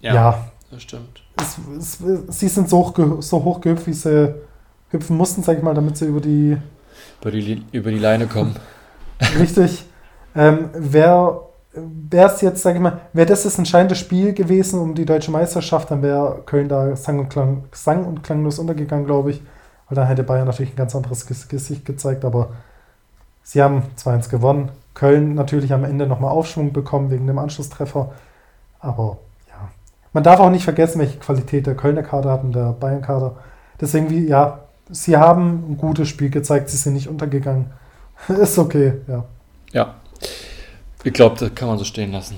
ja, ja das stimmt. Es, es, sie sind so, hoch, so hoch gehüpft, wie sie hüpfen mussten, sag ich mal, damit sie über die, über die, über die Leine kommen. Richtig. Ähm, wäre es jetzt, sage ich mal, wäre das das entscheidende Spiel gewesen um die deutsche Meisterschaft, dann wäre Köln da sang und, klang, sang und klanglos untergegangen, glaube ich. Weil dann hätte Bayern natürlich ein ganz anderes Gesicht gezeigt, aber sie haben 2-1 gewonnen. Köln natürlich am Ende nochmal Aufschwung bekommen wegen dem Anschlusstreffer. Aber ja, man darf auch nicht vergessen, welche Qualität der Kölner Kader hat und der Bayern-Kader. Deswegen, wie, ja, sie haben ein gutes Spiel gezeigt, sie sind nicht untergegangen. Ist okay, ja. Ja, ich glaube, das kann man so stehen lassen.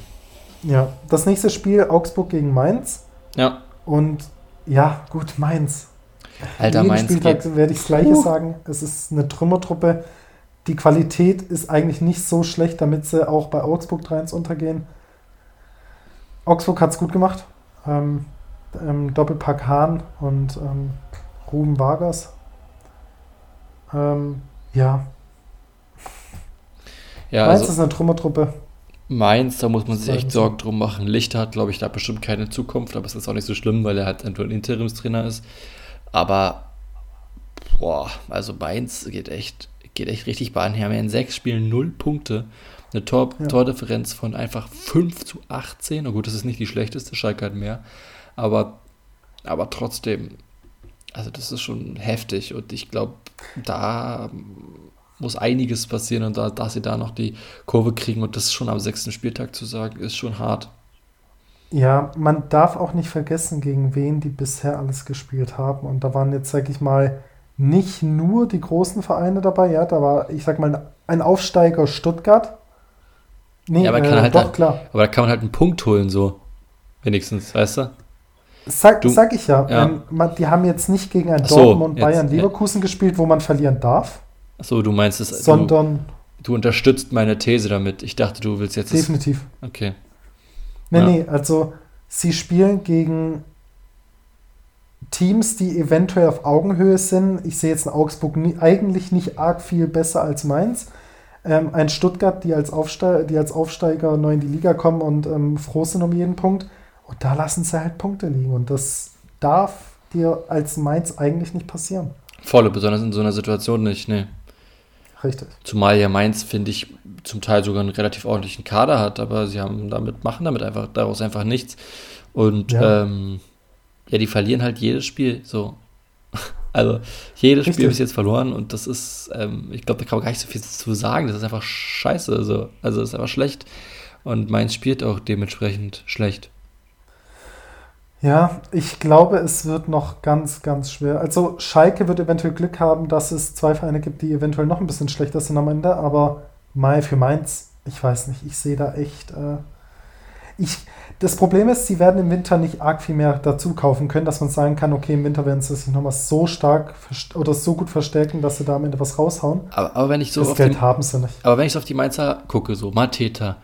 Ja, das nächste Spiel Augsburg gegen Mainz. Ja. Und ja, gut, Mainz. Alter, Jeden Mainz Spieltag werde ich das Gleiche uh. sagen. Es ist eine Trümmertruppe. Die Qualität ist eigentlich nicht so schlecht, damit sie auch bei Augsburg 3-1 untergehen. Augsburg hat es gut gemacht. Ähm, ähm, Doppelpack Hahn und ähm, Ruben Vargas. Ähm, ja, ja, Mainz also, ist eine Trümmertruppe. Mainz, da muss man sich echt Sorgen drum machen. Lichter hat, glaube ich, da bestimmt keine Zukunft, aber es ist auch nicht so schlimm, weil er halt ein Interimstrainer ist. Aber, boah, also Mainz geht echt, geht echt richtig Bahn her. Wir haben in sechs Spielen null Punkte. Eine Tor ja. Tordifferenz von einfach 5 zu 18. Na gut, das ist nicht die schlechteste, Schalke hat mehr. Aber, aber trotzdem, also das ist schon heftig. Und ich glaube, da muss einiges passieren und da, dass sie da noch die Kurve kriegen und das schon am sechsten Spieltag zu sagen, ist schon hart. Ja, man darf auch nicht vergessen, gegen wen die bisher alles gespielt haben. Und da waren jetzt, sag ich mal, nicht nur die großen Vereine dabei. Ja, da war, ich sag mal, ein Aufsteiger Stuttgart. Nee, ja, aber, äh, halt doch, halt, klar. aber da kann man halt einen Punkt holen, so. Wenigstens, weißt du? Sag, du, sag ich ja. ja. Man, die haben jetzt nicht gegen ein so, Dortmund, Bayern, Leverkusen ja. gespielt, wo man verlieren darf. Achso, du meinst es. Sondern. Du, du, unterstützt meine These damit. Ich dachte, du willst jetzt. Definitiv. Das, okay. Nee, ja. nee, also sie spielen gegen Teams, die eventuell auf Augenhöhe sind. Ich sehe jetzt in Augsburg nie, eigentlich nicht arg viel besser als Mainz. Ähm, ein Stuttgart, die als, Aufsteiger, die als Aufsteiger neu in die Liga kommen und ähm, froh sind um jeden Punkt. Und da lassen sie halt Punkte liegen. Und das darf dir als Mainz eigentlich nicht passieren. Volle, besonders in so einer Situation nicht, nee. Richtig. Zumal ja Mainz, finde ich, zum Teil sogar einen relativ ordentlichen Kader hat, aber sie haben damit, machen damit einfach daraus einfach nichts. Und ja, ähm, ja die verlieren halt jedes Spiel so. Also jedes Richtig. Spiel bis jetzt verloren und das ist, ähm, ich glaube, da kann man gar nicht so viel zu sagen. Das ist einfach scheiße. So. Also das ist einfach schlecht. Und Mainz spielt auch dementsprechend schlecht. Ja, ich glaube, es wird noch ganz, ganz schwer. Also Schalke wird eventuell Glück haben, dass es zwei Vereine gibt, die eventuell noch ein bisschen schlechter sind am Ende, aber Mai für Mainz, ich weiß nicht, ich sehe da echt. Äh, ich, das Problem ist, sie werden im Winter nicht arg viel mehr dazu kaufen können, dass man sagen kann, okay, im Winter werden sie sich nochmal so stark oder so gut verstärken, dass sie da am Ende was raushauen. Aber, aber wenn ich so das Geld die, haben sie nicht. Aber wenn ich so auf die Mainzer gucke, so Mateta,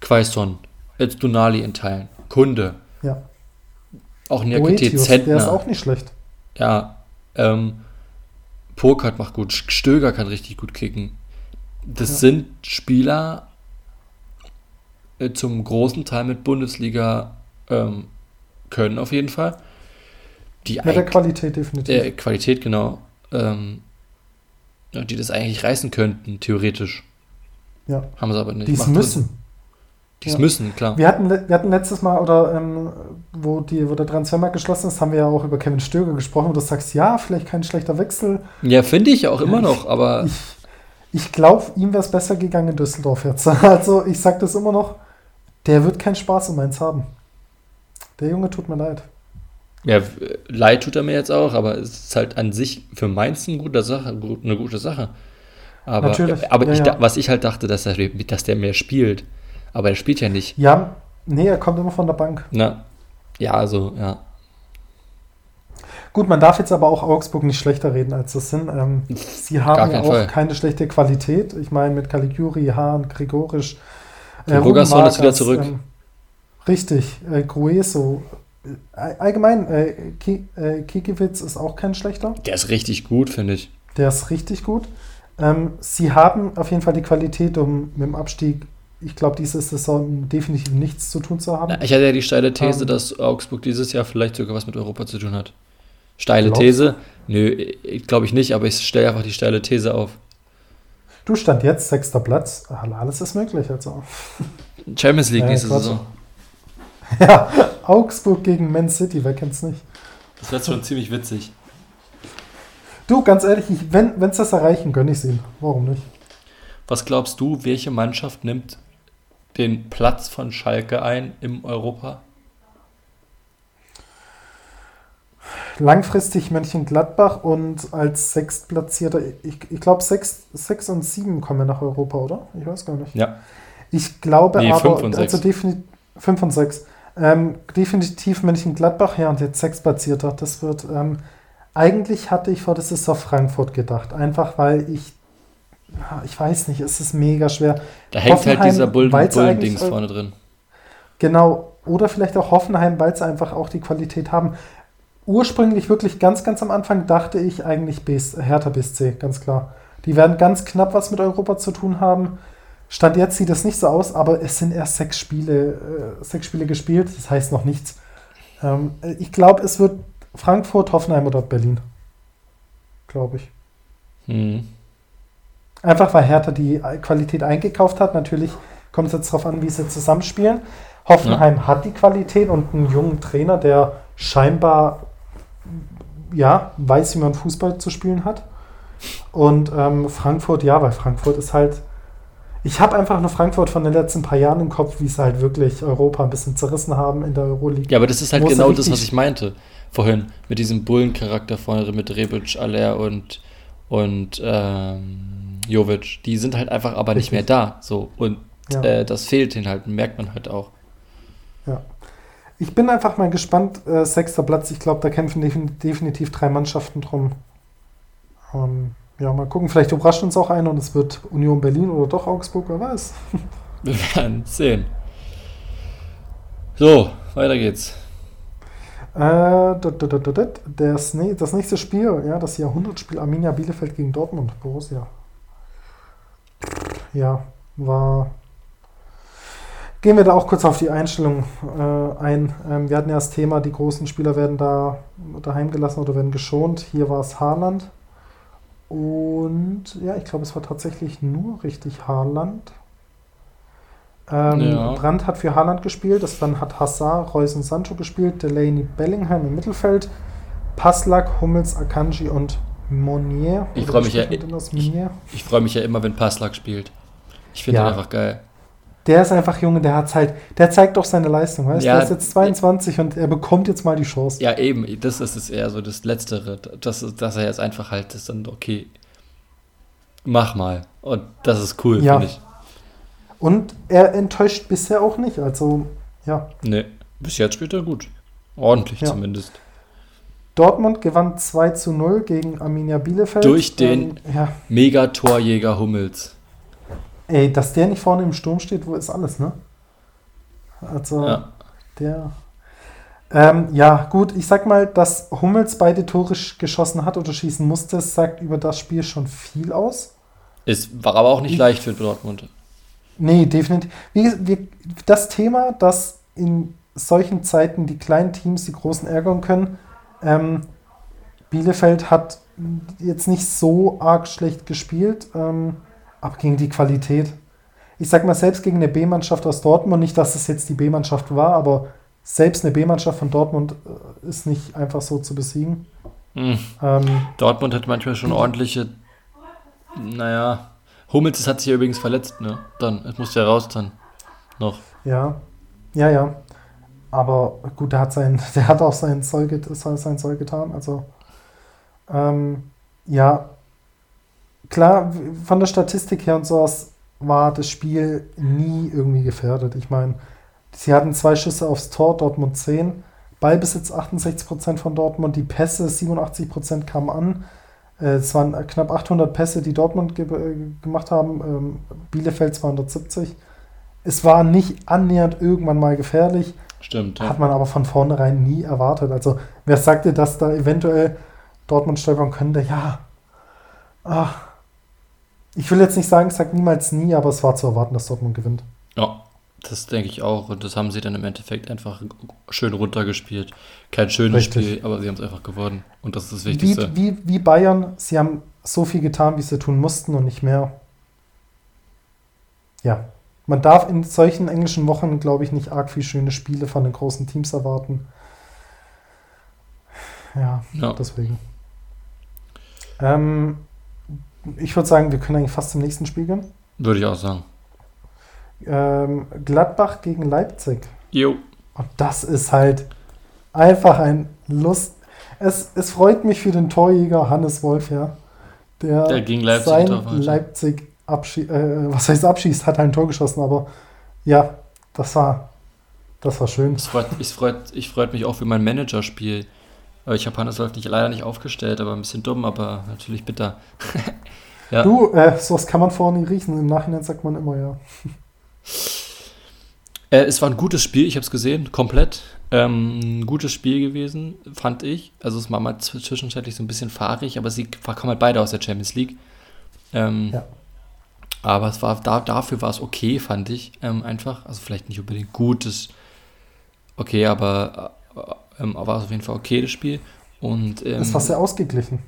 Quaison, jetzt Dunali in Teilen, Kunde. Ja. Auch Niakite Zentner. Der ist auch nicht schlecht. Ja. Ähm, Burkhardt macht gut. Stöger kann richtig gut kicken. Das ja. sind Spieler äh, zum großen Teil mit Bundesliga ähm, können, auf jeden Fall. Die mit der Qualität definitiv. Der Qualität, genau. Ähm, die das eigentlich reißen könnten, theoretisch. Ja. Haben sie aber nicht. Die es müssen. Die ja. müssen, klar. Wir hatten, wir hatten letztes Mal, oder ähm, wo, die, wo der Transfermarkt geschlossen ist, haben wir ja auch über Kevin Stöger gesprochen, wo du sagst, ja, vielleicht kein schlechter Wechsel. Ja, finde ich auch immer noch, aber. Ich, ich glaube, ihm wäre es besser gegangen in Düsseldorf jetzt. Also, ich sage das immer noch, der wird keinen Spaß in Mainz haben. Der Junge tut mir leid. Ja, leid tut er mir jetzt auch, aber es ist halt an sich für Mainz eine gute Sache. Eine gute Sache. Aber, Natürlich. aber ja, ich, ja. was ich halt dachte, dass, er, dass der mehr spielt. Aber er spielt ja nicht. Ja, nee, er kommt immer von der Bank. Na, ja, also, ja. Gut, man darf jetzt aber auch Augsburg nicht schlechter reden, als das sind. Ähm, sie haben ja auch Fall. keine schlechte Qualität. Ich meine, mit Caliguri, Hahn, Gregorisch. Äh, Rogerson ist wieder zurück. Ähm, richtig, äh, Grueso. Allgemein, äh, Ki äh, Kikiewicz ist auch kein schlechter. Der ist richtig gut, finde ich. Der ist richtig gut. Ähm, sie haben auf jeden Fall die Qualität, um mit dem Abstieg ich glaube, diese Saison definitiv nichts zu tun zu haben. Ich hatte ja die steile These, um, ähm, dass Augsburg dieses Jahr vielleicht sogar was mit Europa zu tun hat. Steile These? Nö, glaube ich nicht, aber ich stelle einfach die steile These auf. Du stand jetzt sechster Platz. Alles ist möglich. Also. Champions League nächste Saison. Ja, Augsburg gegen Man City, wer kennt's nicht? Das wäre schon ziemlich witzig. Du, ganz ehrlich, ich, wenn es das erreichen, gönne ich es ihnen. Warum nicht? Was glaubst du, welche Mannschaft nimmt den Platz von Schalke ein im Europa? Langfristig Mönchengladbach und als Sechstplatzierter, ich, ich glaube, sechs, sechs und sieben kommen nach Europa, oder? Ich weiß gar nicht. Ja. Ich glaube nee, aber, also definitiv fünf und sechs. Ähm, definitiv Mönchengladbach, ja, und jetzt Sechstplatzierter. Das wird, ähm, eigentlich hatte ich vor der Saison Frankfurt gedacht, einfach weil ich ich weiß nicht, es ist mega schwer. Da hängt halt dieser Bullen-Dings Bullen vorne drin. Genau, oder vielleicht auch Hoffenheim, weil sie einfach auch die Qualität haben. Ursprünglich wirklich ganz, ganz am Anfang dachte ich eigentlich BS, Hertha BSC, ganz klar. Die werden ganz knapp was mit Europa zu tun haben. Stand jetzt sieht das nicht so aus, aber es sind erst sechs Spiele, äh, sechs Spiele gespielt, das heißt noch nichts. Ähm, ich glaube, es wird Frankfurt, Hoffenheim oder Berlin. Glaube ich. Hm. Einfach weil Hertha die Qualität eingekauft hat. Natürlich kommt es jetzt darauf an, wie sie zusammenspielen. Hoffenheim ja. hat die Qualität und einen jungen Trainer, der scheinbar ja, weiß, wie man Fußball zu spielen hat. Und ähm, Frankfurt, ja, weil Frankfurt ist halt. Ich habe einfach nur Frankfurt von den letzten paar Jahren im Kopf, wie sie halt wirklich Europa ein bisschen zerrissen haben in der Euroleague. Ja, aber das ist halt genau das, was ich meinte vorhin. Mit diesem Bullencharakter vorne, mit Rebic, Aller und, und ähm, Jovic. Die sind halt einfach aber Richtig. nicht mehr da. So. Und ja. äh, das fehlt ihnen halt, merkt man halt auch. Ja. Ich bin einfach mal gespannt. Äh, sechster Platz, ich glaube, da kämpfen definitiv drei Mannschaften drum. Ähm, ja, mal gucken. Vielleicht überrascht uns auch einer und es wird Union Berlin oder doch Augsburg, wer weiß. Wir werden sehen. So, weiter geht's. Äh, das, das nächste Spiel, ja, das Jahrhundertspiel Arminia Bielefeld gegen Dortmund, Borussia ja, war. Gehen wir da auch kurz auf die Einstellung äh, ein. Ähm, wir hatten ja das Thema, die großen Spieler werden da daheim gelassen oder werden geschont. Hier war es Haaland. Und ja, ich glaube, es war tatsächlich nur richtig Haaland. Ähm, ja. Brandt hat für Haaland gespielt, das dann hat Hazard, Reus und Sancho gespielt, Delaney Bellingham im Mittelfeld, Paslak, Hummels, Akanji und Monier. Ich freue mich, ja, ich, ich freu mich ja immer, wenn Passlack spielt. Ich finde ja. ihn einfach geil. der ist einfach Junge, der hat halt, der zeigt doch seine Leistung, weißt du? Ja, der ist jetzt 22 und er bekommt jetzt mal die Chance. Ja, eben, das ist es eher so das Letztere, dass, dass er jetzt einfach halt ist dann, okay, mach mal. Und das ist cool, ja. finde ich. Und er enttäuscht bisher auch nicht, also, ja. Nee, bis jetzt spielt er gut. Ordentlich ja. zumindest. Dortmund gewann 2 zu 0 gegen Arminia Bielefeld. Durch den ähm, ja. Megatorjäger Hummels. Ey, dass der nicht vorne im Sturm steht, wo ist alles, ne? Also, ja. der. Ähm, ja, gut, ich sag mal, dass Hummels beide Tore geschossen hat oder schießen musste, sagt über das Spiel schon viel aus. Es war aber auch nicht ich, leicht für Dortmund. Nee, definitiv. Wie, wie, das Thema, dass in solchen Zeiten die kleinen Teams die großen ärgern können, ähm, Bielefeld hat jetzt nicht so arg schlecht gespielt. Ähm, aber gegen die Qualität. Ich sag mal, selbst gegen eine B-Mannschaft aus Dortmund, nicht, dass es jetzt die B-Mannschaft war, aber selbst eine B-Mannschaft von Dortmund äh, ist nicht einfach so zu besiegen. Mhm. Ähm, Dortmund hat manchmal schon ordentliche, naja, Hummels hat sich ja übrigens verletzt, ne? Dann, es musste ja raus dann noch. Ja, ja, ja. Aber gut, der hat sein, der hat auch sein Zeug, sein Zeug getan. Also ähm, ja, klar, von der Statistik her und sowas war das Spiel nie irgendwie gefährdet. Ich meine, sie hatten zwei Schüsse aufs Tor, Dortmund 10. Ballbesitz 68% von Dortmund, die Pässe 87% kamen an. Äh, es waren knapp 800 Pässe, die Dortmund ge gemacht haben, ähm, Bielefeld 270. Es war nicht annähernd irgendwann mal gefährlich. Stimmt. Ja. Hat man aber von vornherein nie erwartet. Also, wer sagte, dass da eventuell Dortmund stolpern könnte, ja. Ach, ich will jetzt nicht sagen, ich sage niemals nie, aber es war zu erwarten, dass Dortmund gewinnt. Ja, das denke ich auch. Und das haben sie dann im Endeffekt einfach schön runtergespielt. Kein schönes Richtig. Spiel, aber sie haben es einfach gewonnen. Und das ist das Wichtigste. Wie, wie, wie Bayern, sie haben so viel getan, wie sie tun mussten und nicht mehr. Ja, man darf in solchen englischen Wochen, glaube ich, nicht arg viel schöne Spiele von den großen Teams erwarten. Ja, ja. deswegen. Ähm, ich würde sagen, wir können eigentlich fast zum nächsten Spiel gehen. Würde ich auch sagen. Ähm, Gladbach gegen Leipzig. Jo. Und das ist halt einfach ein Lust. Es, es freut mich für den Torjäger Hannes Wolf, ja. Der, der gegen Leipzig sein Leipzig abschießt, äh, was heißt abschießt, hat ein Tor geschossen, aber ja, das war, das war schön. Es freut, ich freut, ich freut mich auch für mein Managerspiel. Ich habe Hannes Wolf nicht, leider nicht aufgestellt, aber ein bisschen dumm, aber natürlich bitter. ja. Du, äh, sowas kann man vorher nie riechen. Im Nachhinein sagt man immer ja. Äh, es war ein gutes Spiel, ich habe es gesehen, komplett. Ähm, ein gutes Spiel gewesen, fand ich. Also es war mal zwischenzeitlich so ein bisschen fahrig, aber sie kommen halt beide aus der Champions League. Ähm, ja. Aber es war da, dafür war es okay, fand ich ähm, einfach. Also vielleicht nicht unbedingt gut, das okay, aber äh, ähm, war es auf jeden Fall okay, das Spiel. Und, ähm, es war sehr ausgeglichen.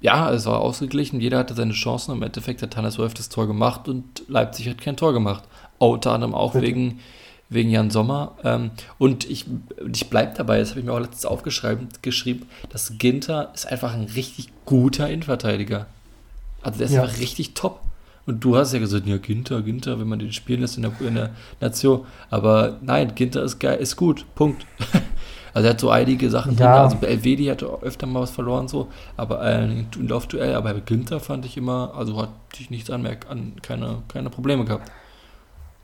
Ja, es war ausgeglichen. Jeder hatte seine Chancen. Im Endeffekt hat Hannes Wolf das Tor gemacht und Leipzig hat kein Tor gemacht. Unter anderem auch wegen, wegen Jan Sommer. Ähm, und ich, ich bleibe dabei, das habe ich mir auch letztens aufgeschrieben, geschrieben, dass Ginter ist einfach ein richtig guter Innenverteidiger. Also der ist ja. einfach richtig top. Und du hast ja gesagt, ja, Ginter, Ginter, wenn man den spielen lässt in der, in der Nation. Aber nein, Ginter ist geil, ist gut. Punkt. Also er hat so einige Sachen ja. drin. Also bei Elvedi hat er öfter mal was verloren, so, aber äh, im Laufduell, aber bei Günther fand ich immer, also hatte ich nichts anmerkt, an, keine, keine Probleme gehabt.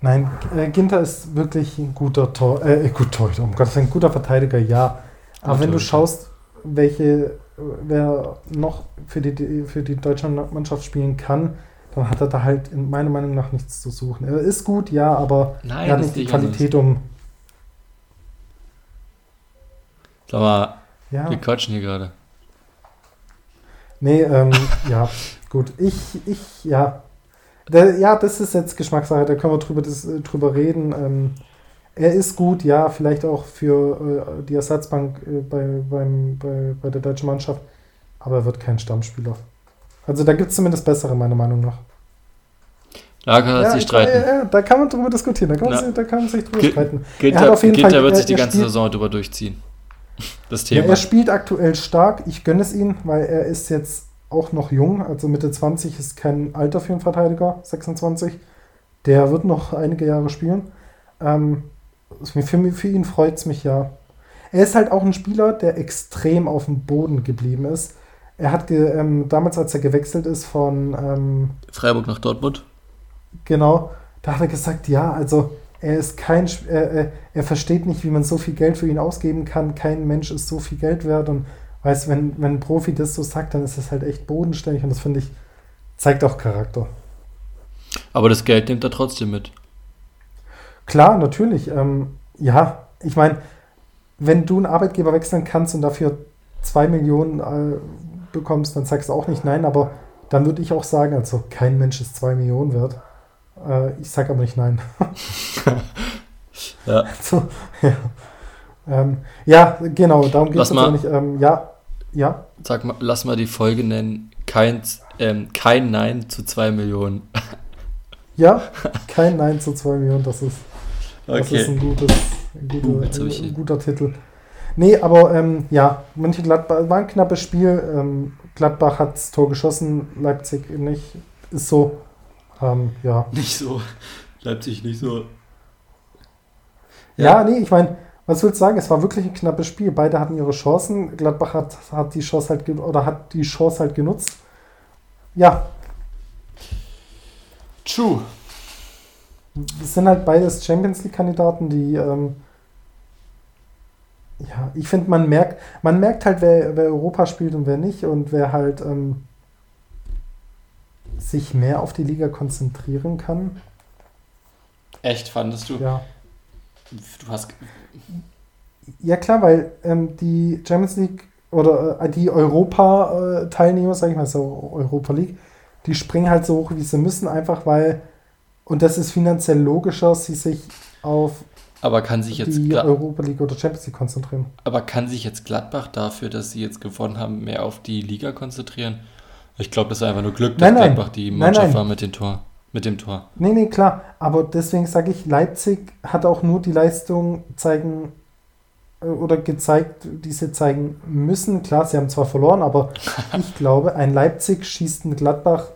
Nein, äh, Ginter ist wirklich ein guter Tor, äh, gut Torhüter, um Gottes ein guter Verteidiger, ja. Aber Gut wenn du schaust, welche, wer noch für die, für die deutsche Mannschaft spielen kann, dann hat er da halt in meiner Meinung nach nichts zu suchen. Er ist gut, ja, aber Nein, er hat nicht die Qualität, um Sag mal, ja. wir quatschen hier gerade. Nee, ähm, ja, gut. Ich, ich, ja. Der, ja, das ist jetzt Geschmackssache, da können wir drüber, das, drüber reden. Ähm, er ist gut, ja, vielleicht auch für äh, die Ersatzbank äh, bei, beim, bei, bei der deutschen Mannschaft, aber er wird kein Stammspieler. Also da gibt es zumindest bessere, meiner Meinung nach. Da kann man ja, sich streiten. Ja, ja, da kann man drüber diskutieren, da kann man, sich, da kann man sich drüber G streiten. Ginter, er hat auf jeden Ginter Fall, wird sich die ganze Saison drüber durchziehen das Thema. Er spielt aktuell stark. Ich gönne es ihm, weil er ist jetzt auch noch jung. Also Mitte 20 ist kein Alter für einen Verteidiger, 26. Der wird noch einige Jahre spielen. Ähm, für, für ihn freut es mich ja. Er ist halt auch ein Spieler, der extrem auf dem Boden geblieben ist. Er hat ähm, damals, als er gewechselt ist von ähm, Freiburg nach Dortmund. Genau, da hat er gesagt, ja, also er ist kein, er, er versteht nicht, wie man so viel Geld für ihn ausgeben kann. Kein Mensch ist so viel Geld wert und weiß, wenn, wenn ein Profi das so sagt, dann ist das halt echt bodenständig und das finde ich, zeigt auch Charakter. Aber das Geld nimmt er trotzdem mit. Klar, natürlich. Ähm, ja, ich meine, wenn du einen Arbeitgeber wechseln kannst und dafür zwei Millionen äh, bekommst, dann sagst du auch nicht nein, aber dann würde ich auch sagen, also kein Mensch ist zwei Millionen wert. Äh, ich sage aber nicht nein. ja. Also, ja. Ähm, ja. genau, darum geht es nicht. Ähm, ja, ja. Sag mal, lass mal die Folge nennen. Kein, ähm, kein Nein zu zwei Millionen. ja, kein Nein zu zwei Millionen, das ist, das okay. ist ein, gutes, ein, guter, uh, ein, guter Titel. Nee, aber ähm, ja, Mönchengladbach war ein knappes Spiel. Ähm, Gladbach hat das Tor geschossen, Leipzig nicht. Ist so. Ähm, ja. Nicht so. Leipzig nicht so. Ja, ja nee, ich meine, was willst du sagen? Es war wirklich ein knappes Spiel. Beide hatten ihre Chancen. Gladbach hat, hat die Chance halt oder hat die Chance halt genutzt. Ja. True. Das sind halt beides Champions League-Kandidaten, die ähm, ja, ich finde, man merkt, man merkt halt, wer, wer Europa spielt und wer nicht und wer halt ähm, sich mehr auf die Liga konzentrieren kann. Echt, fandest du? Ja. Du hast. Ja, klar, weil ähm, die Champions League oder äh, die Europa-Teilnehmer, sag ich mal, so Europa League, die springen halt so hoch, wie sie müssen, einfach weil, und das ist finanziell logischer, sie sich auf aber kann sich jetzt die Europa League oder Champions League konzentrieren. Aber kann sich jetzt Gladbach dafür, dass sie jetzt gewonnen haben, mehr auf die Liga konzentrieren? Ich glaube, das ist einfach nur Glück, dass nein, nein. Gladbach die Mannschaft nein, war mit dem Tor. Mit dem Tor. Nee, nee, klar. Aber deswegen sage ich, Leipzig hat auch nur die Leistung zeigen äh, oder gezeigt, die sie zeigen müssen. Klar, sie haben zwar verloren, aber ich glaube, ein Leipzig schießt ein Gladbach,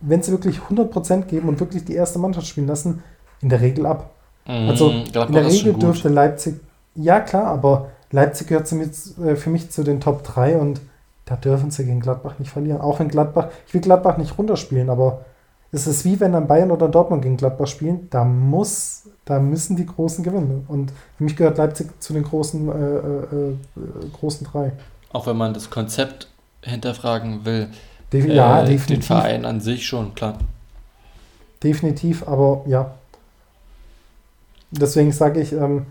wenn sie wirklich 100% geben und wirklich die erste Mannschaft spielen lassen, in der Regel ab. Also mm, in der Regel dürfte Leipzig, ja klar, aber Leipzig gehört äh, für mich zu den Top 3 und da dürfen sie gegen Gladbach nicht verlieren. Auch wenn Gladbach, ich will Gladbach nicht runterspielen, aber es ist wie wenn dann Bayern oder Dortmund gegen Gladbach spielen, da muss, da müssen die Großen gewinnen. Und für mich gehört Leipzig zu den großen, äh, äh, äh großen drei. Auch wenn man das Konzept hinterfragen will, Defi ja, definitiv. den Verein an sich schon, klar. Definitiv, aber ja, Deswegen sage ich, ähm,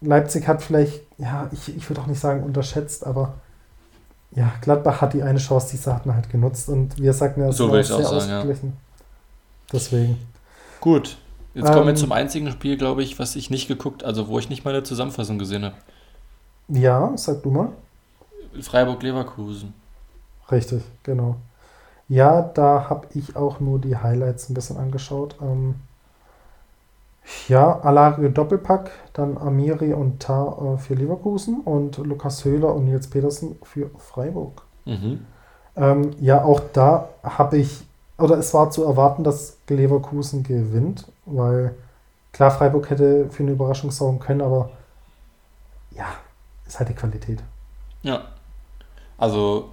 Leipzig hat vielleicht, ja, ich, ich würde auch nicht sagen unterschätzt, aber ja, Gladbach hat die eine Chance, die sie hatten halt genutzt und wir sagten ja, so will ich auch sagen, ja. Deswegen. Gut, jetzt ähm, kommen wir ähm, zum einzigen Spiel, glaube ich, was ich nicht geguckt, also wo ich nicht mal eine Zusammenfassung gesehen habe. Ja, sag du mal. Freiburg-Leverkusen. Richtig, genau. Ja, da habe ich auch nur die Highlights ein bisschen angeschaut. Ähm, ja, Alario Doppelpack, dann Amiri und Tar äh, für Leverkusen und Lukas Höhler und Nils Petersen für Freiburg. Mhm. Ähm, ja, auch da habe ich, oder es war zu erwarten, dass Leverkusen gewinnt, weil klar, Freiburg hätte für eine Überraschung sorgen können, aber ja, ist halt die Qualität. Ja. Also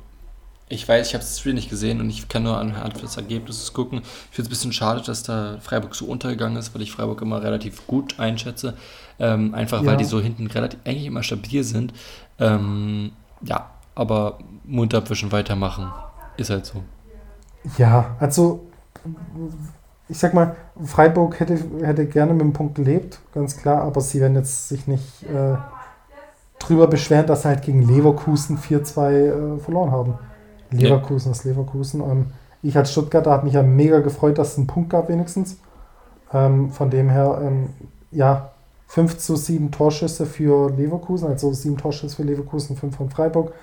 ich weiß, ich habe das Spiel nicht gesehen und ich kann nur anhand des Ergebnisses gucken. Ich finde es ein bisschen schade, dass da Freiburg so untergegangen ist, weil ich Freiburg immer relativ gut einschätze. Ähm, einfach ja. weil die so hinten relativ eigentlich immer stabil sind. Ähm, ja, aber Mund abwischen, weitermachen. Ist halt so. Ja, also ich sag mal, Freiburg hätte, hätte gerne mit dem Punkt gelebt, ganz klar, aber sie werden jetzt sich nicht äh, drüber beschweren, dass sie halt gegen Leverkusen 4-2 äh, verloren haben. Leverkusen ist Leverkusen. Ähm, ich als Stuttgarter habe mich ja mega gefreut, dass es einen Punkt gab wenigstens. Ähm, von dem her, ähm, ja, 5 zu 7 Torschüsse für Leverkusen, also 7 Torschüsse für Leverkusen, 5 von Freiburg.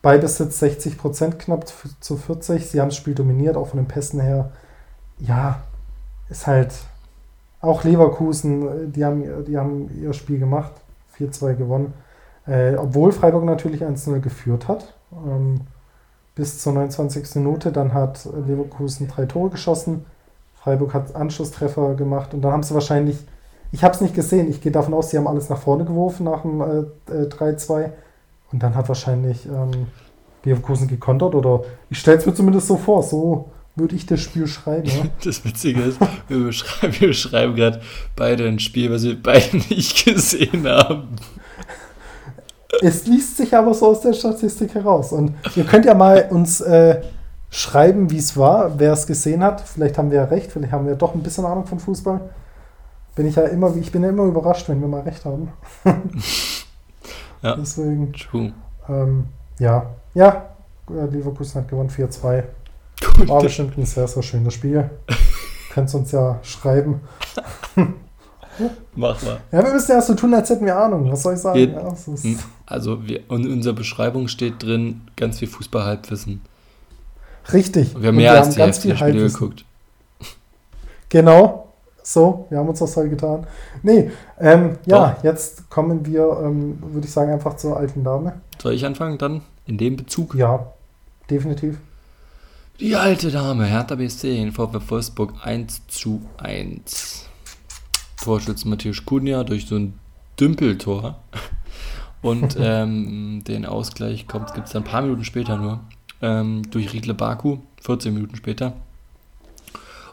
Beibesitz 60 Prozent knapp zu 40. Sie haben das Spiel dominiert, auch von den Pässen her. Ja, ist halt auch Leverkusen, die haben, die haben ihr Spiel gemacht, 4-2 gewonnen. Äh, obwohl Freiburg natürlich 1-0 geführt hat. Ähm, bis zur 29. Minute. Dann hat Leverkusen drei Tore geschossen. Freiburg hat Anschlusstreffer gemacht und dann haben sie wahrscheinlich, ich habe es nicht gesehen, ich gehe davon aus, sie haben alles nach vorne geworfen nach dem äh, 3-2 äh, und dann hat wahrscheinlich ähm, Leverkusen gekontert oder ich stelle es mir zumindest so vor, so würde ich das Spiel schreiben. Ja? Das Witzige ist, wir beschreiben, wir beschreiben gerade beide ein Spiel, was wir beide nicht gesehen haben. Es liest sich aber so aus der Statistik heraus. Und ihr könnt ja mal uns äh, schreiben, wie es war, wer es gesehen hat. Vielleicht haben wir ja recht, vielleicht haben wir doch ein bisschen Ahnung von Fußball. Bin ich ja immer, ich bin ja immer überrascht, wenn wir mal recht haben. ja. Deswegen. True. Ähm, ja. Ja, Leverkusen hat gewonnen 4-2. War bestimmt ein sehr, sehr schönes Spiel. Könnt uns ja schreiben. Mach mal. Ja, wir müssen ja so tun, als hätten wir Ahnung. Was soll ich sagen? Wir, ja, also, wir, in unserer Beschreibung steht drin ganz viel Fußball-Halbwissen. Richtig. Und wir haben mehr wir als haben die ganz Hälfte Spiele geguckt. Genau. So, wir haben uns das halt getan. Nee, ähm, ja, Doch. jetzt kommen wir, ähm, würde ich sagen, einfach zur alten Dame. Soll ich anfangen dann in dem Bezug? Ja, definitiv. Die alte Dame, Hertha BSC in VfB Wolfsburg 1 zu 1. Torschütze Matthäus Kunja durch so ein Dümpeltor. Und ähm, den Ausgleich kommt, gibt es dann ein paar Minuten später nur. Ähm, durch Riedle Baku, 14 Minuten später.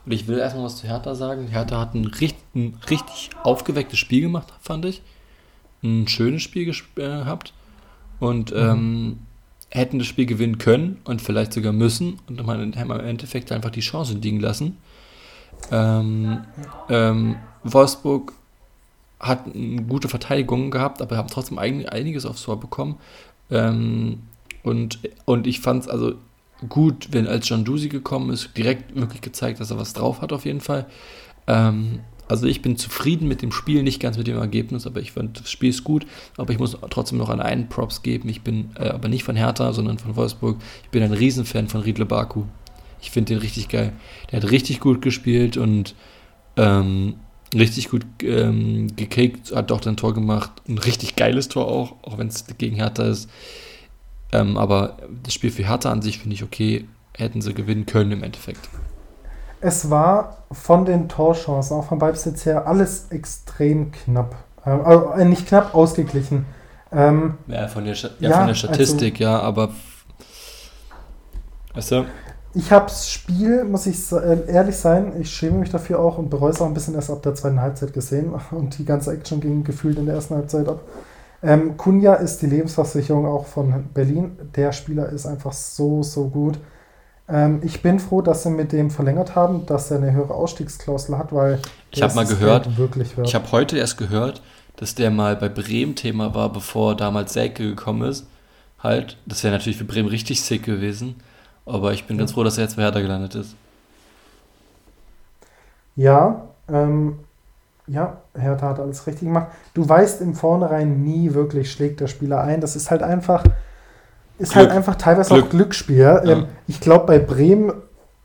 Und ich will erstmal was zu Hertha sagen. Hertha hat ein richtig, ein richtig aufgewecktes Spiel gemacht, fand ich. Ein schönes Spiel gehabt. Und mhm. ähm, hätten das Spiel gewinnen können und vielleicht sogar müssen und haben im Endeffekt einfach die Chance liegen lassen. Ähm, ähm, Wolfsburg hat eine gute Verteidigung gehabt, aber haben trotzdem einiges aufs Tor bekommen. Ähm, und, und ich fand es also gut, wenn als John Dusi gekommen ist, direkt wirklich gezeigt, dass er was drauf hat auf jeden Fall. Ähm, also ich bin zufrieden mit dem Spiel, nicht ganz mit dem Ergebnis, aber ich fand, das Spiel ist gut. Aber ich muss trotzdem noch an einen Props geben. Ich bin äh, aber nicht von Hertha, sondern von Wolfsburg. Ich bin ein Riesenfan von Riedle Baku. Ich finde den richtig geil. Der hat richtig gut gespielt und ähm, richtig gut ähm, gekickt, hat doch ein Tor gemacht. Ein richtig geiles Tor auch, auch wenn es gegen Hertha ist. Ähm, aber das Spiel für Hertha an sich finde ich okay. Hätten sie gewinnen können im Endeffekt es war von den Torchancen, auch vom Ballbesitz her, alles extrem knapp. Ähm, also nicht knapp, ausgeglichen. Ähm, ja, von der, ja, ja, von der Statistik, also, ja, aber. Weißt du? Ich habe das Spiel, muss ich äh, ehrlich sein, ich schäme mich dafür auch und bereue es auch ein bisschen erst ab der zweiten Halbzeit gesehen und die ganze Action ging gefühlt in der ersten Halbzeit ab. Ähm, Kunja ist die Lebensversicherung auch von Berlin. Der Spieler ist einfach so, so gut. Ähm, ich bin froh, dass sie mit dem verlängert haben, dass er eine höhere Ausstiegsklausel hat, weil ich habe mal gehört, wirklich ich habe heute erst gehört, dass der mal bei Bremen Thema war, bevor damals Selke gekommen ist. Halt, das wäre natürlich für Bremen richtig sick gewesen, aber ich bin ganz froh, dass er jetzt bei Hertha gelandet ist. Ja, ähm, ja, Hertha hat alles richtig gemacht. Du weißt im Vornherein nie wirklich, schlägt der Spieler ein. Das ist halt einfach, ist halt Glück. halt einfach teilweise Glück. auch Glücksspiel. Ja. Ähm, ich glaube, bei Bremen,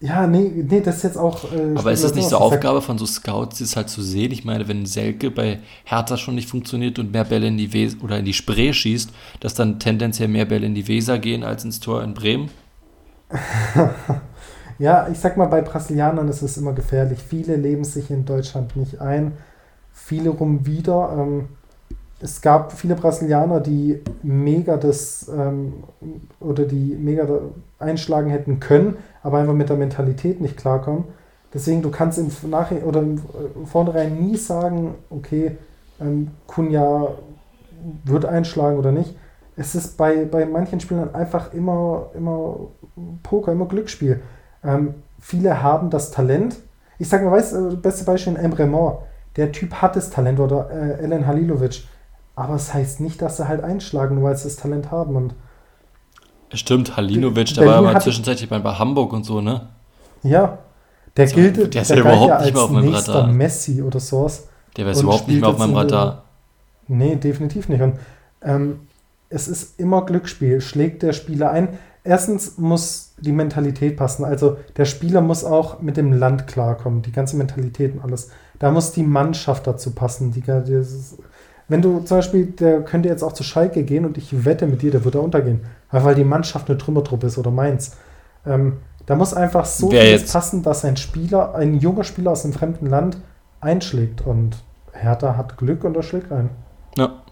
ja, nee, nee, das ist jetzt auch. Äh, Aber ist das nicht so Aufgabe von so Scouts, das halt zu sehen? Ich meine, wenn Selke bei Hertha schon nicht funktioniert und mehr Bälle in die Weser oder in die Spree schießt, dass dann tendenziell mehr Bälle in die Weser gehen als ins Tor in Bremen? ja, ich sag mal, bei Brasilianern ist es immer gefährlich. Viele leben sich in Deutschland nicht ein, viele rum wieder. Ähm, es gab viele Brasilianer, die mega das ähm, oder die mega einschlagen hätten können, aber einfach mit der Mentalität nicht klarkommen. Deswegen, du kannst im Nachhinein oder im Vornherein nie sagen, okay, ähm, Kunja wird einschlagen oder nicht. Es ist bei, bei manchen Spielern einfach immer, immer Poker, immer Glücksspiel. Ähm, viele haben das Talent. Ich sage mal, weißt du, das beste Beispiel Emre Mor. Der Typ hat das Talent oder äh, Ellen Halilovic aber es das heißt nicht, dass sie halt einschlagen, nur weil sie das Talent haben. Und Stimmt, Halinovic, der war ja mal zwischenzeitlich bei, Hamburg und so, ne? Ja. Der so, gilt, der ist der ja überhaupt nicht mehr auf meinem Radar. Messi oder sowas. Der wäre überhaupt nicht mehr auf meinem Radar. Nee, definitiv nicht. Und ähm, es ist immer Glücksspiel. Schlägt der Spieler ein? Erstens muss die Mentalität passen. Also der Spieler muss auch mit dem Land klarkommen, die ganze Mentalität und alles. Da muss die Mannschaft dazu passen. Die, dieses, wenn du zum Beispiel, der könnte jetzt auch zu Schalke gehen und ich wette mit dir, der würde untergehen. Weil die Mannschaft eine Trümmertruppe ist oder meins. Ähm, Da muss einfach so viel passen, dass ein Spieler, ein junger Spieler aus einem fremden Land einschlägt. Und Hertha hat Glück und er schlägt ein. Ja.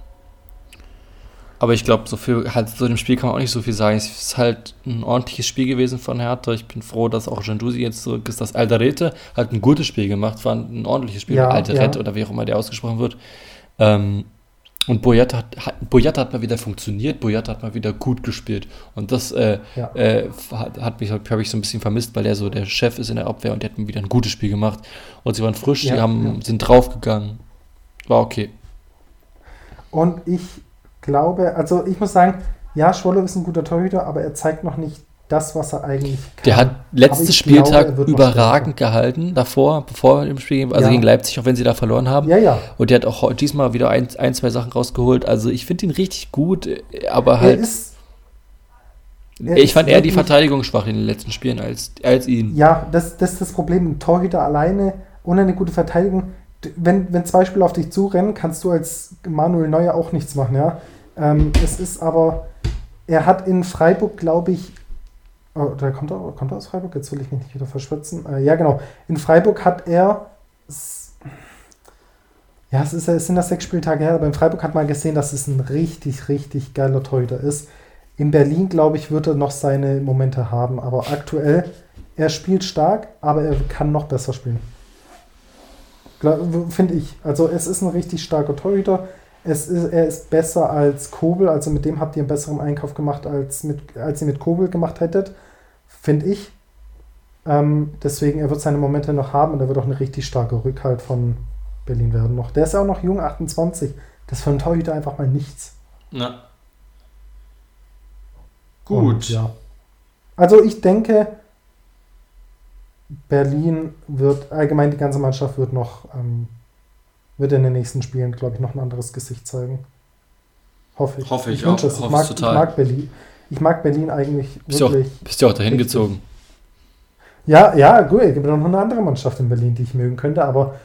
Aber ich glaube, so viel, halt, so dem Spiel kann man auch nicht so viel sagen. Es ist halt ein ordentliches Spiel gewesen von Hertha. Ich bin froh, dass auch Jandusi jetzt zurück ist. Das Alderete hat ein gutes Spiel gemacht, war ein ordentliches Spiel. Ja, Alderete ja. oder wie auch immer der ausgesprochen wird. Ähm, und Boyata hat, hat, Boyata hat mal wieder funktioniert, Boyata hat mal wieder gut gespielt. Und das äh, ja. äh, hat, hat, mich, habe ich so ein bisschen vermisst, weil er so der Chef ist in der Abwehr und der hat mir wieder ein gutes Spiel gemacht. Und sie waren frisch, ja, sie haben, ja. sind draufgegangen. War okay. Und ich glaube, also ich muss sagen, ja, Schwolle ist ein guter Torhüter, aber er zeigt noch nicht das, was er eigentlich kann. Der hat letztes Spieltag glaube, überragend gehalten, davor, bevor im Spiel, also ja. gegen Leipzig, auch wenn sie da verloren haben. Ja, ja. Und der hat auch diesmal wieder ein, ein zwei Sachen rausgeholt. Also ich finde ihn richtig gut, aber halt. Er ist, er ich fand eher die Verteidigung schwach in den letzten Spielen als, als ihn. Ja, das, das ist das Problem. Ein Torhüter alleine ohne eine gute Verteidigung. Wenn, wenn zwei Spieler auf dich zurennen, kannst du als Manuel Neuer auch nichts machen, ja. Ähm, es ist aber, er hat in Freiburg, glaube ich, Oh, der kommt, er, kommt er aus Freiburg? Jetzt will ich mich nicht wieder verschwitzen. Äh, ja, genau. In Freiburg hat er. Ja, es, ist, es sind das sechs Spieltage her, aber in Freiburg hat man gesehen, dass es ein richtig, richtig geiler Torhüter ist. In Berlin, glaube ich, wird er noch seine Momente haben, aber aktuell, er spielt stark, aber er kann noch besser spielen. Finde ich. Also, es ist ein richtig starker Torhüter. Es ist, er ist besser als Kobel, also mit dem habt ihr einen besseren Einkauf gemacht, als, mit, als ihr mit Kobel gemacht hättet, finde ich. Ähm, deswegen, er wird seine Momente noch haben und er wird auch eine richtig starke Rückhalt von Berlin werden noch. Der ist ja auch noch jung, 28. Das ist für einen Torhüter einfach mal nichts. Na. Gut. Und, ja. Also ich denke, Berlin wird, allgemein die ganze Mannschaft wird noch ähm, wird in den nächsten Spielen, glaube ich, noch ein anderes Gesicht zeigen. Hoffe ich. Hoffe ich, ich auch. Es. Ich, mag, total. ich mag Berlin. Ich mag Berlin eigentlich bist wirklich. Du auch, bist du auch dahin richtig. gezogen? Ja, ja, gut. Es gibt noch eine andere Mannschaft in Berlin, die ich mögen könnte, aber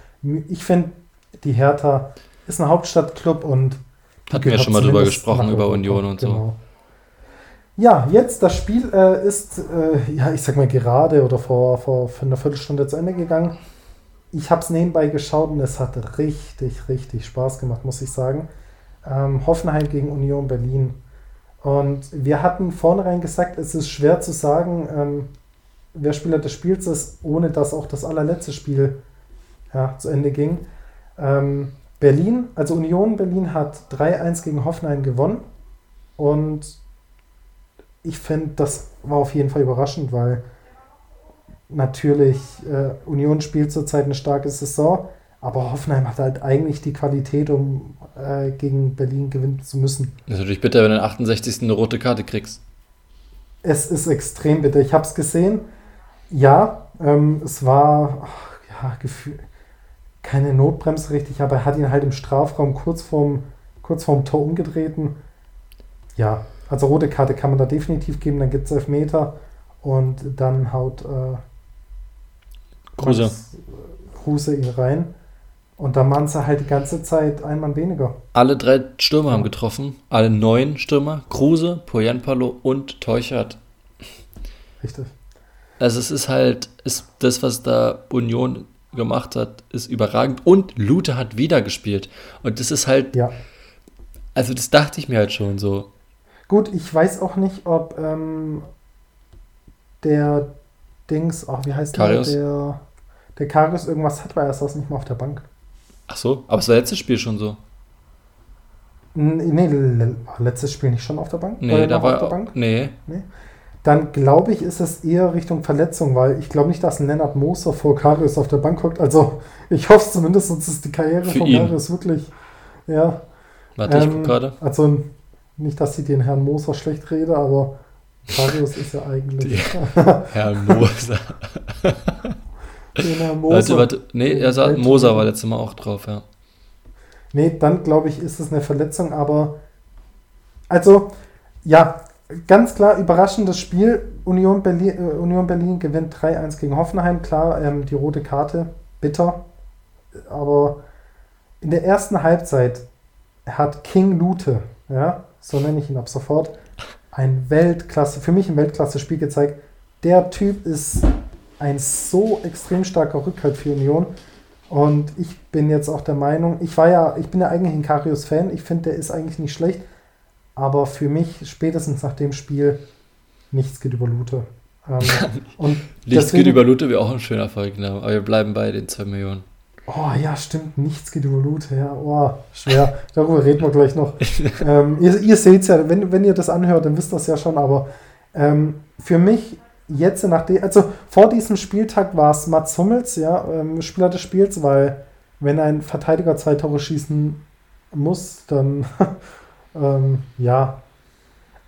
ich finde, die Hertha ist ein Hauptstadtclub und. Hatten wir schon mal drüber gesprochen, über Union und genau. so. Ja, jetzt das Spiel äh, ist, äh, ja, ich sag mal gerade oder vor, vor einer Viertelstunde zu Ende gegangen ich habe es nebenbei geschaut und es hat richtig, richtig Spaß gemacht, muss ich sagen. Ähm, Hoffenheim gegen Union Berlin. Und wir hatten vornherein gesagt, es ist schwer zu sagen, ähm, wer Spieler des Spiels ist, ohne dass auch das allerletzte Spiel ja, zu Ende ging. Ähm, Berlin, also Union Berlin hat 3-1 gegen Hoffenheim gewonnen. Und ich finde, das war auf jeden Fall überraschend, weil natürlich, äh, Union spielt zurzeit eine starke Saison, aber Hoffenheim hat halt eigentlich die Qualität, um äh, gegen Berlin gewinnen zu müssen. Das ist natürlich bitter, wenn du in der 68. eine rote Karte kriegst. Es ist extrem bitter. Ich habe es gesehen. Ja, ähm, es war ach, ja, Gefühl, keine Notbremse richtig, aber er hat ihn halt im Strafraum kurz vorm, kurz vorm Tor umgetreten. Ja, also rote Karte kann man da definitiv geben, dann gibt es Elfmeter und dann haut äh, Kruse. Kruse ihn rein. Und da waren sie halt die ganze Zeit ein Mann weniger. Alle drei Stürmer haben getroffen. Alle neun Stürmer. Kruse, Poyanpalo und Teuchert. Richtig. Also es ist halt, ist das, was da Union gemacht hat, ist überragend. Und Lute hat wieder gespielt. Und das ist halt. Ja. Also das dachte ich mir halt schon so. Gut, ich weiß auch nicht, ob ähm, der Dings, ach, wie heißt Karius? der? der Karius irgendwas hat, weil er saß nicht mal auf der Bank. Ach so, aber es war letztes Spiel schon so. Nee, letztes Spiel nicht schon auf der Bank? Nee, da war auf der Bank? Nee. nee. Dann glaube ich, ist es eher Richtung Verletzung, weil ich glaube nicht, dass ein Lennart Moser vor Karius auf der Bank guckt. Also ich hoffe zumindest, sonst ist die Karriere Für von ihn. Karius wirklich. Ja. Warte, ähm, ich gerade. Also nicht, dass ich den Herrn Moser schlecht rede, aber Karius ist ja eigentlich. Herrn Moser. Den Moser. Warte, warte. Nee, er sagt, Moser war letztes Mal auch drauf, ja. Nee, dann glaube ich, ist es eine Verletzung, aber also, ja, ganz klar überraschendes Spiel. Union Berlin, äh, Union Berlin gewinnt 3-1 gegen Hoffenheim. Klar, ähm, die rote Karte, bitter. Aber in der ersten Halbzeit hat King Lute, ja, so nenne ich ihn ab sofort, ein Weltklasse, für mich ein Weltklasse-Spiel gezeigt. der Typ ist ein so extrem starker Rückhalt für Union. Und ich bin jetzt auch der Meinung, ich war ja, ich bin ja eigentlich ein Karius-Fan, ich finde, der ist eigentlich nicht schlecht, aber für mich spätestens nach dem Spiel nichts geht über Lute. Ähm, und nichts deswegen, geht über Lute wäre auch ein schöner Erfolg, aber wir bleiben bei den 2 Millionen. Oh ja, stimmt, nichts geht über Lute, ja, oh, schwer, darüber reden wir gleich noch. ähm, ihr ihr seht es ja, wenn, wenn ihr das anhört, dann wisst ihr das ja schon, aber ähm, für mich jetzt nachdem, also vor diesem Spieltag war es Mats Hummels, ja, ähm, Spieler des Spiels, weil wenn ein Verteidiger zwei Tore schießen muss, dann ähm, ja.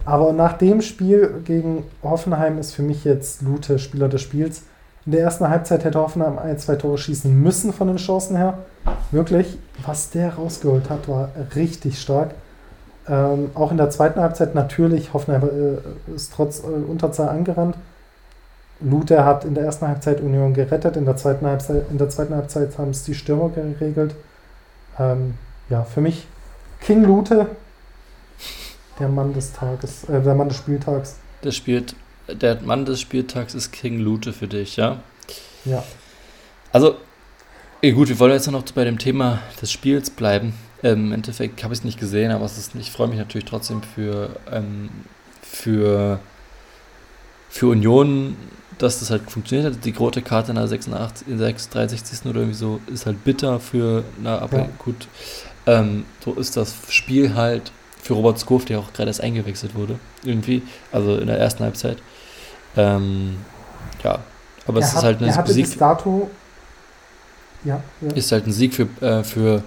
Aber nach dem Spiel gegen Hoffenheim ist für mich jetzt Lute Spieler des Spiels. In der ersten Halbzeit hätte Hoffenheim ein, zwei Tore schießen müssen von den Chancen her. Wirklich, was der rausgeholt hat, war richtig stark. Ähm, auch in der zweiten Halbzeit natürlich, Hoffenheim äh, ist trotz äh, Unterzahl angerannt. Luther hat in der ersten Halbzeit Union gerettet, in der zweiten Halbzeit, in der zweiten Halbzeit haben es die Stürmer geregelt. Ähm, ja, für mich King Lute, der Mann des Tages, äh, der Mann des Spieltags. Der spielt, der Mann des Spieltags ist King Lute für dich, ja? Ja. Also, gut, wir wollen jetzt noch bei dem Thema des Spiels bleiben. Ähm, Im Endeffekt habe ich es nicht gesehen, aber ist, ich freue mich natürlich trotzdem für, ähm, für, für Union dass das halt funktioniert hat. Die rote Karte in der 86, 63. oder irgendwie so ist halt bitter für, na, aber ja. gut. Ähm, so ist das Spiel halt für Robert Skof, der auch gerade erst eingewechselt wurde, irgendwie, also in der ersten Halbzeit. Ähm, ja, aber er es hat, ist halt ein Sieg. Dato, ja, ja, Ist halt ein Sieg für, äh, für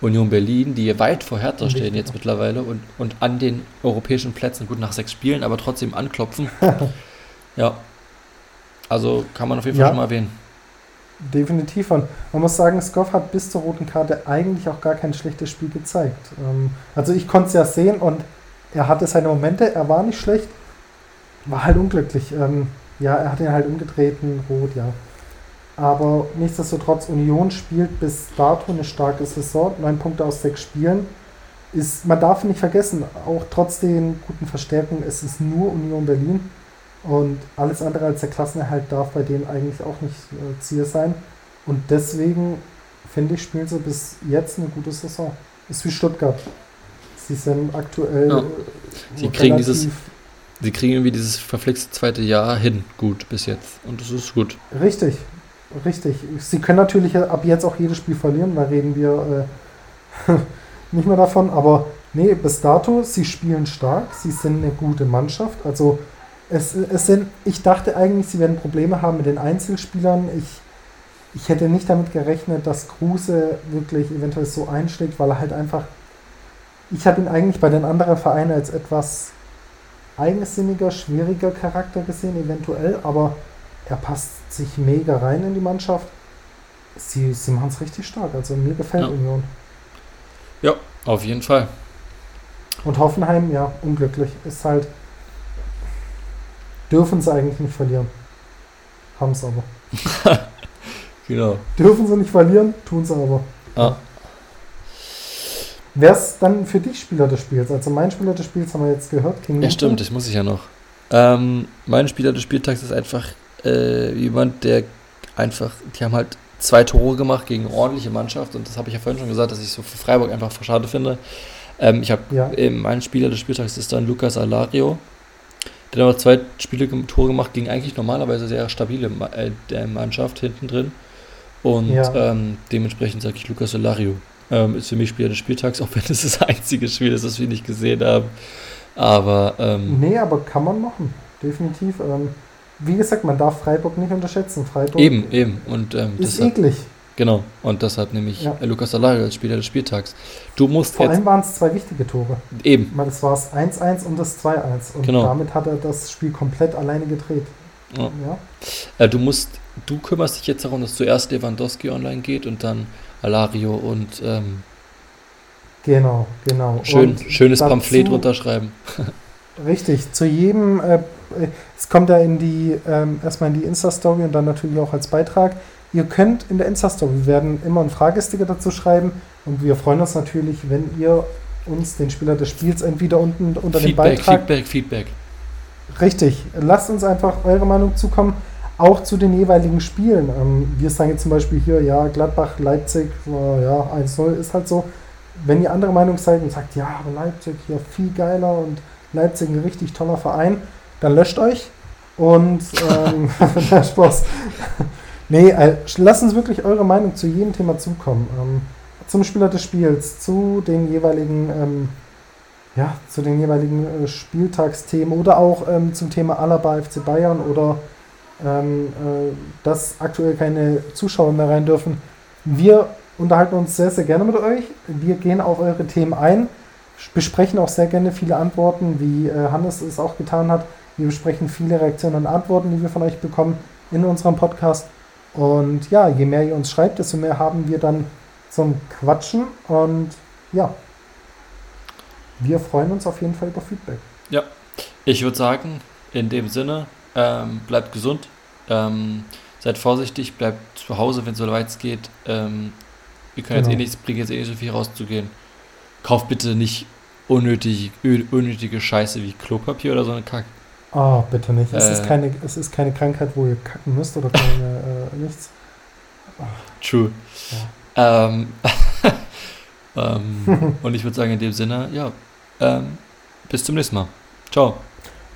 Union Berlin, die weit vor Hertha stehen jetzt mittlerweile und, und an den europäischen Plätzen, gut nach sechs Spielen, aber trotzdem anklopfen. ja, also kann man auf jeden Fall ja, schon mal erwähnen. Definitiv. Und man muss sagen, Skoff hat bis zur roten Karte eigentlich auch gar kein schlechtes Spiel gezeigt. Ähm, also ich konnte es ja sehen und er hatte seine Momente, er war nicht schlecht, war halt unglücklich. Ähm, ja, er hat ihn halt umgedreht, rot, ja. Aber nichtsdestotrotz, Union spielt bis dato eine starke Saison. Neun Punkte aus sechs Spielen. Ist, man darf nicht vergessen, auch trotz den guten Verstärkungen, es ist nur Union Berlin. Und alles andere als der Klassenerhalt darf bei denen eigentlich auch nicht äh, Ziel sein. Und deswegen finde ich, spielen sie bis jetzt eine gute Saison. Ist wie Stuttgart. Sie sind aktuell. Ja. Sie kriegen dieses. Sie kriegen irgendwie dieses verflixte zweite Jahr hin, gut bis jetzt. Und das ist gut. Richtig, richtig. Sie können natürlich ab jetzt auch jedes Spiel verlieren, da reden wir äh, nicht mehr davon. Aber nee, bis dato, sie spielen stark, sie sind eine gute Mannschaft. Also es, es sind, ich dachte eigentlich, sie werden Probleme haben mit den Einzelspielern. Ich, ich hätte nicht damit gerechnet, dass Kruse wirklich eventuell so einschlägt, weil er halt einfach. Ich habe ihn eigentlich bei den anderen Vereinen als etwas eigensinniger, schwieriger Charakter gesehen, eventuell, aber er passt sich mega rein in die Mannschaft. Sie, sie machen es richtig stark. Also mir gefällt ja. Union. Ja, auf jeden Fall. Und Hoffenheim, ja, unglücklich. Ist halt Dürfen sie eigentlich nicht verlieren. Haben es aber. genau. Dürfen sie nicht verlieren, tun sie aber. Ah. Wer ist dann für dich Spieler des Spiels? Also mein Spieler des Spiels haben wir jetzt gehört. King ja, stimmt, das muss ich ja noch. Ähm, mein Spieler des Spieltags ist einfach äh, jemand, der einfach, die haben halt zwei Tore gemacht gegen ordentliche Mannschaft und das habe ich ja vorhin schon gesagt, dass ich so für Freiburg einfach schade finde. Ähm, ich habe ja. mein Spieler des Spieltags ist dann Lucas Alario. Der hat aber zwei Spiele Tore gemacht gegen eigentlich normalerweise sehr stabile äh, Mannschaft hinten drin. Und ja. ähm, dementsprechend sage ich Lucas Solario. Ähm, ist für mich Spieler des Spieltags, auch wenn es das einzige Spiel ist, das wir nicht gesehen haben. Aber. Ähm, nee, aber kann man machen. Definitiv. Ähm, wie gesagt, man darf Freiburg nicht unterschätzen. Freiburg eben, eben. Und, ähm, ist eklig. Genau, und deshalb nehme ich ja. Lukas Alario als Spieler des Spieltags. Du musst Vor allem waren es zwei wichtige Tore. Eben. Weil es war es 1-1 und das 2-1. Und genau. damit hat er das Spiel komplett alleine gedreht. Ja. ja. Äh, du musst, du kümmerst dich jetzt darum, dass zuerst Lewandowski online geht und dann Alario und ähm, Genau, genau. Schön, und schönes dazu, Pamphlet runterschreiben. richtig, zu jedem, äh, es kommt ja in die, ähm, erstmal in die Insta-Story und dann natürlich auch als Beitrag Ihr könnt in der Insta-Story, wir werden immer einen Fragesticker dazu schreiben und wir freuen uns natürlich, wenn ihr uns den Spieler des Spiels entweder unten unter Feedback, dem Beitrag. Feedback, Feedback. Richtig. Lasst uns einfach eure Meinung zukommen, auch zu den jeweiligen Spielen. Ähm, wir sagen jetzt zum Beispiel hier, ja, Gladbach, Leipzig, äh, ja, 1-0 ist halt so. Wenn ihr andere Meinung seid und sagt, ja, aber Leipzig hier viel geiler und Leipzig ein richtig toller Verein, dann löscht euch und ähm, Spaß. nee, äh, lasst uns wirklich eure Meinung zu jedem Thema zukommen. Ähm, zum Spieler des Spiels, zu den jeweiligen, ähm, ja, zu den jeweiligen äh, Spieltagsthemen oder auch ähm, zum Thema Alaba FC Bayern oder ähm, äh, dass aktuell keine Zuschauer mehr rein dürfen. Wir unterhalten uns sehr, sehr gerne mit euch. Wir gehen auf eure Themen ein, besprechen auch sehr gerne viele Antworten, wie äh, Hannes es auch getan hat. Wir besprechen viele Reaktionen und Antworten, die wir von euch bekommen in unserem Podcast. Und ja, je mehr ihr uns schreibt, desto mehr haben wir dann zum Quatschen. Und ja, wir freuen uns auf jeden Fall über Feedback. Ja, ich würde sagen, in dem Sinne, ähm, bleibt gesund, ähm, seid vorsichtig, bleibt zu Hause, wenn es so weit geht. Ähm, wir können genau. jetzt eh nichts, bringt jetzt eh nicht so viel rauszugehen. Kauft bitte nicht unnötig, unnötige Scheiße wie Klopapier oder so eine Kack. Oh, bitte nicht. Es, äh, ist keine, es ist keine Krankheit, wo ihr kacken müsst oder keine, äh, nichts. Oh. True. Ja. Ähm, ähm, und ich würde sagen, in dem Sinne, ja, ähm, bis zum nächsten Mal. Ciao.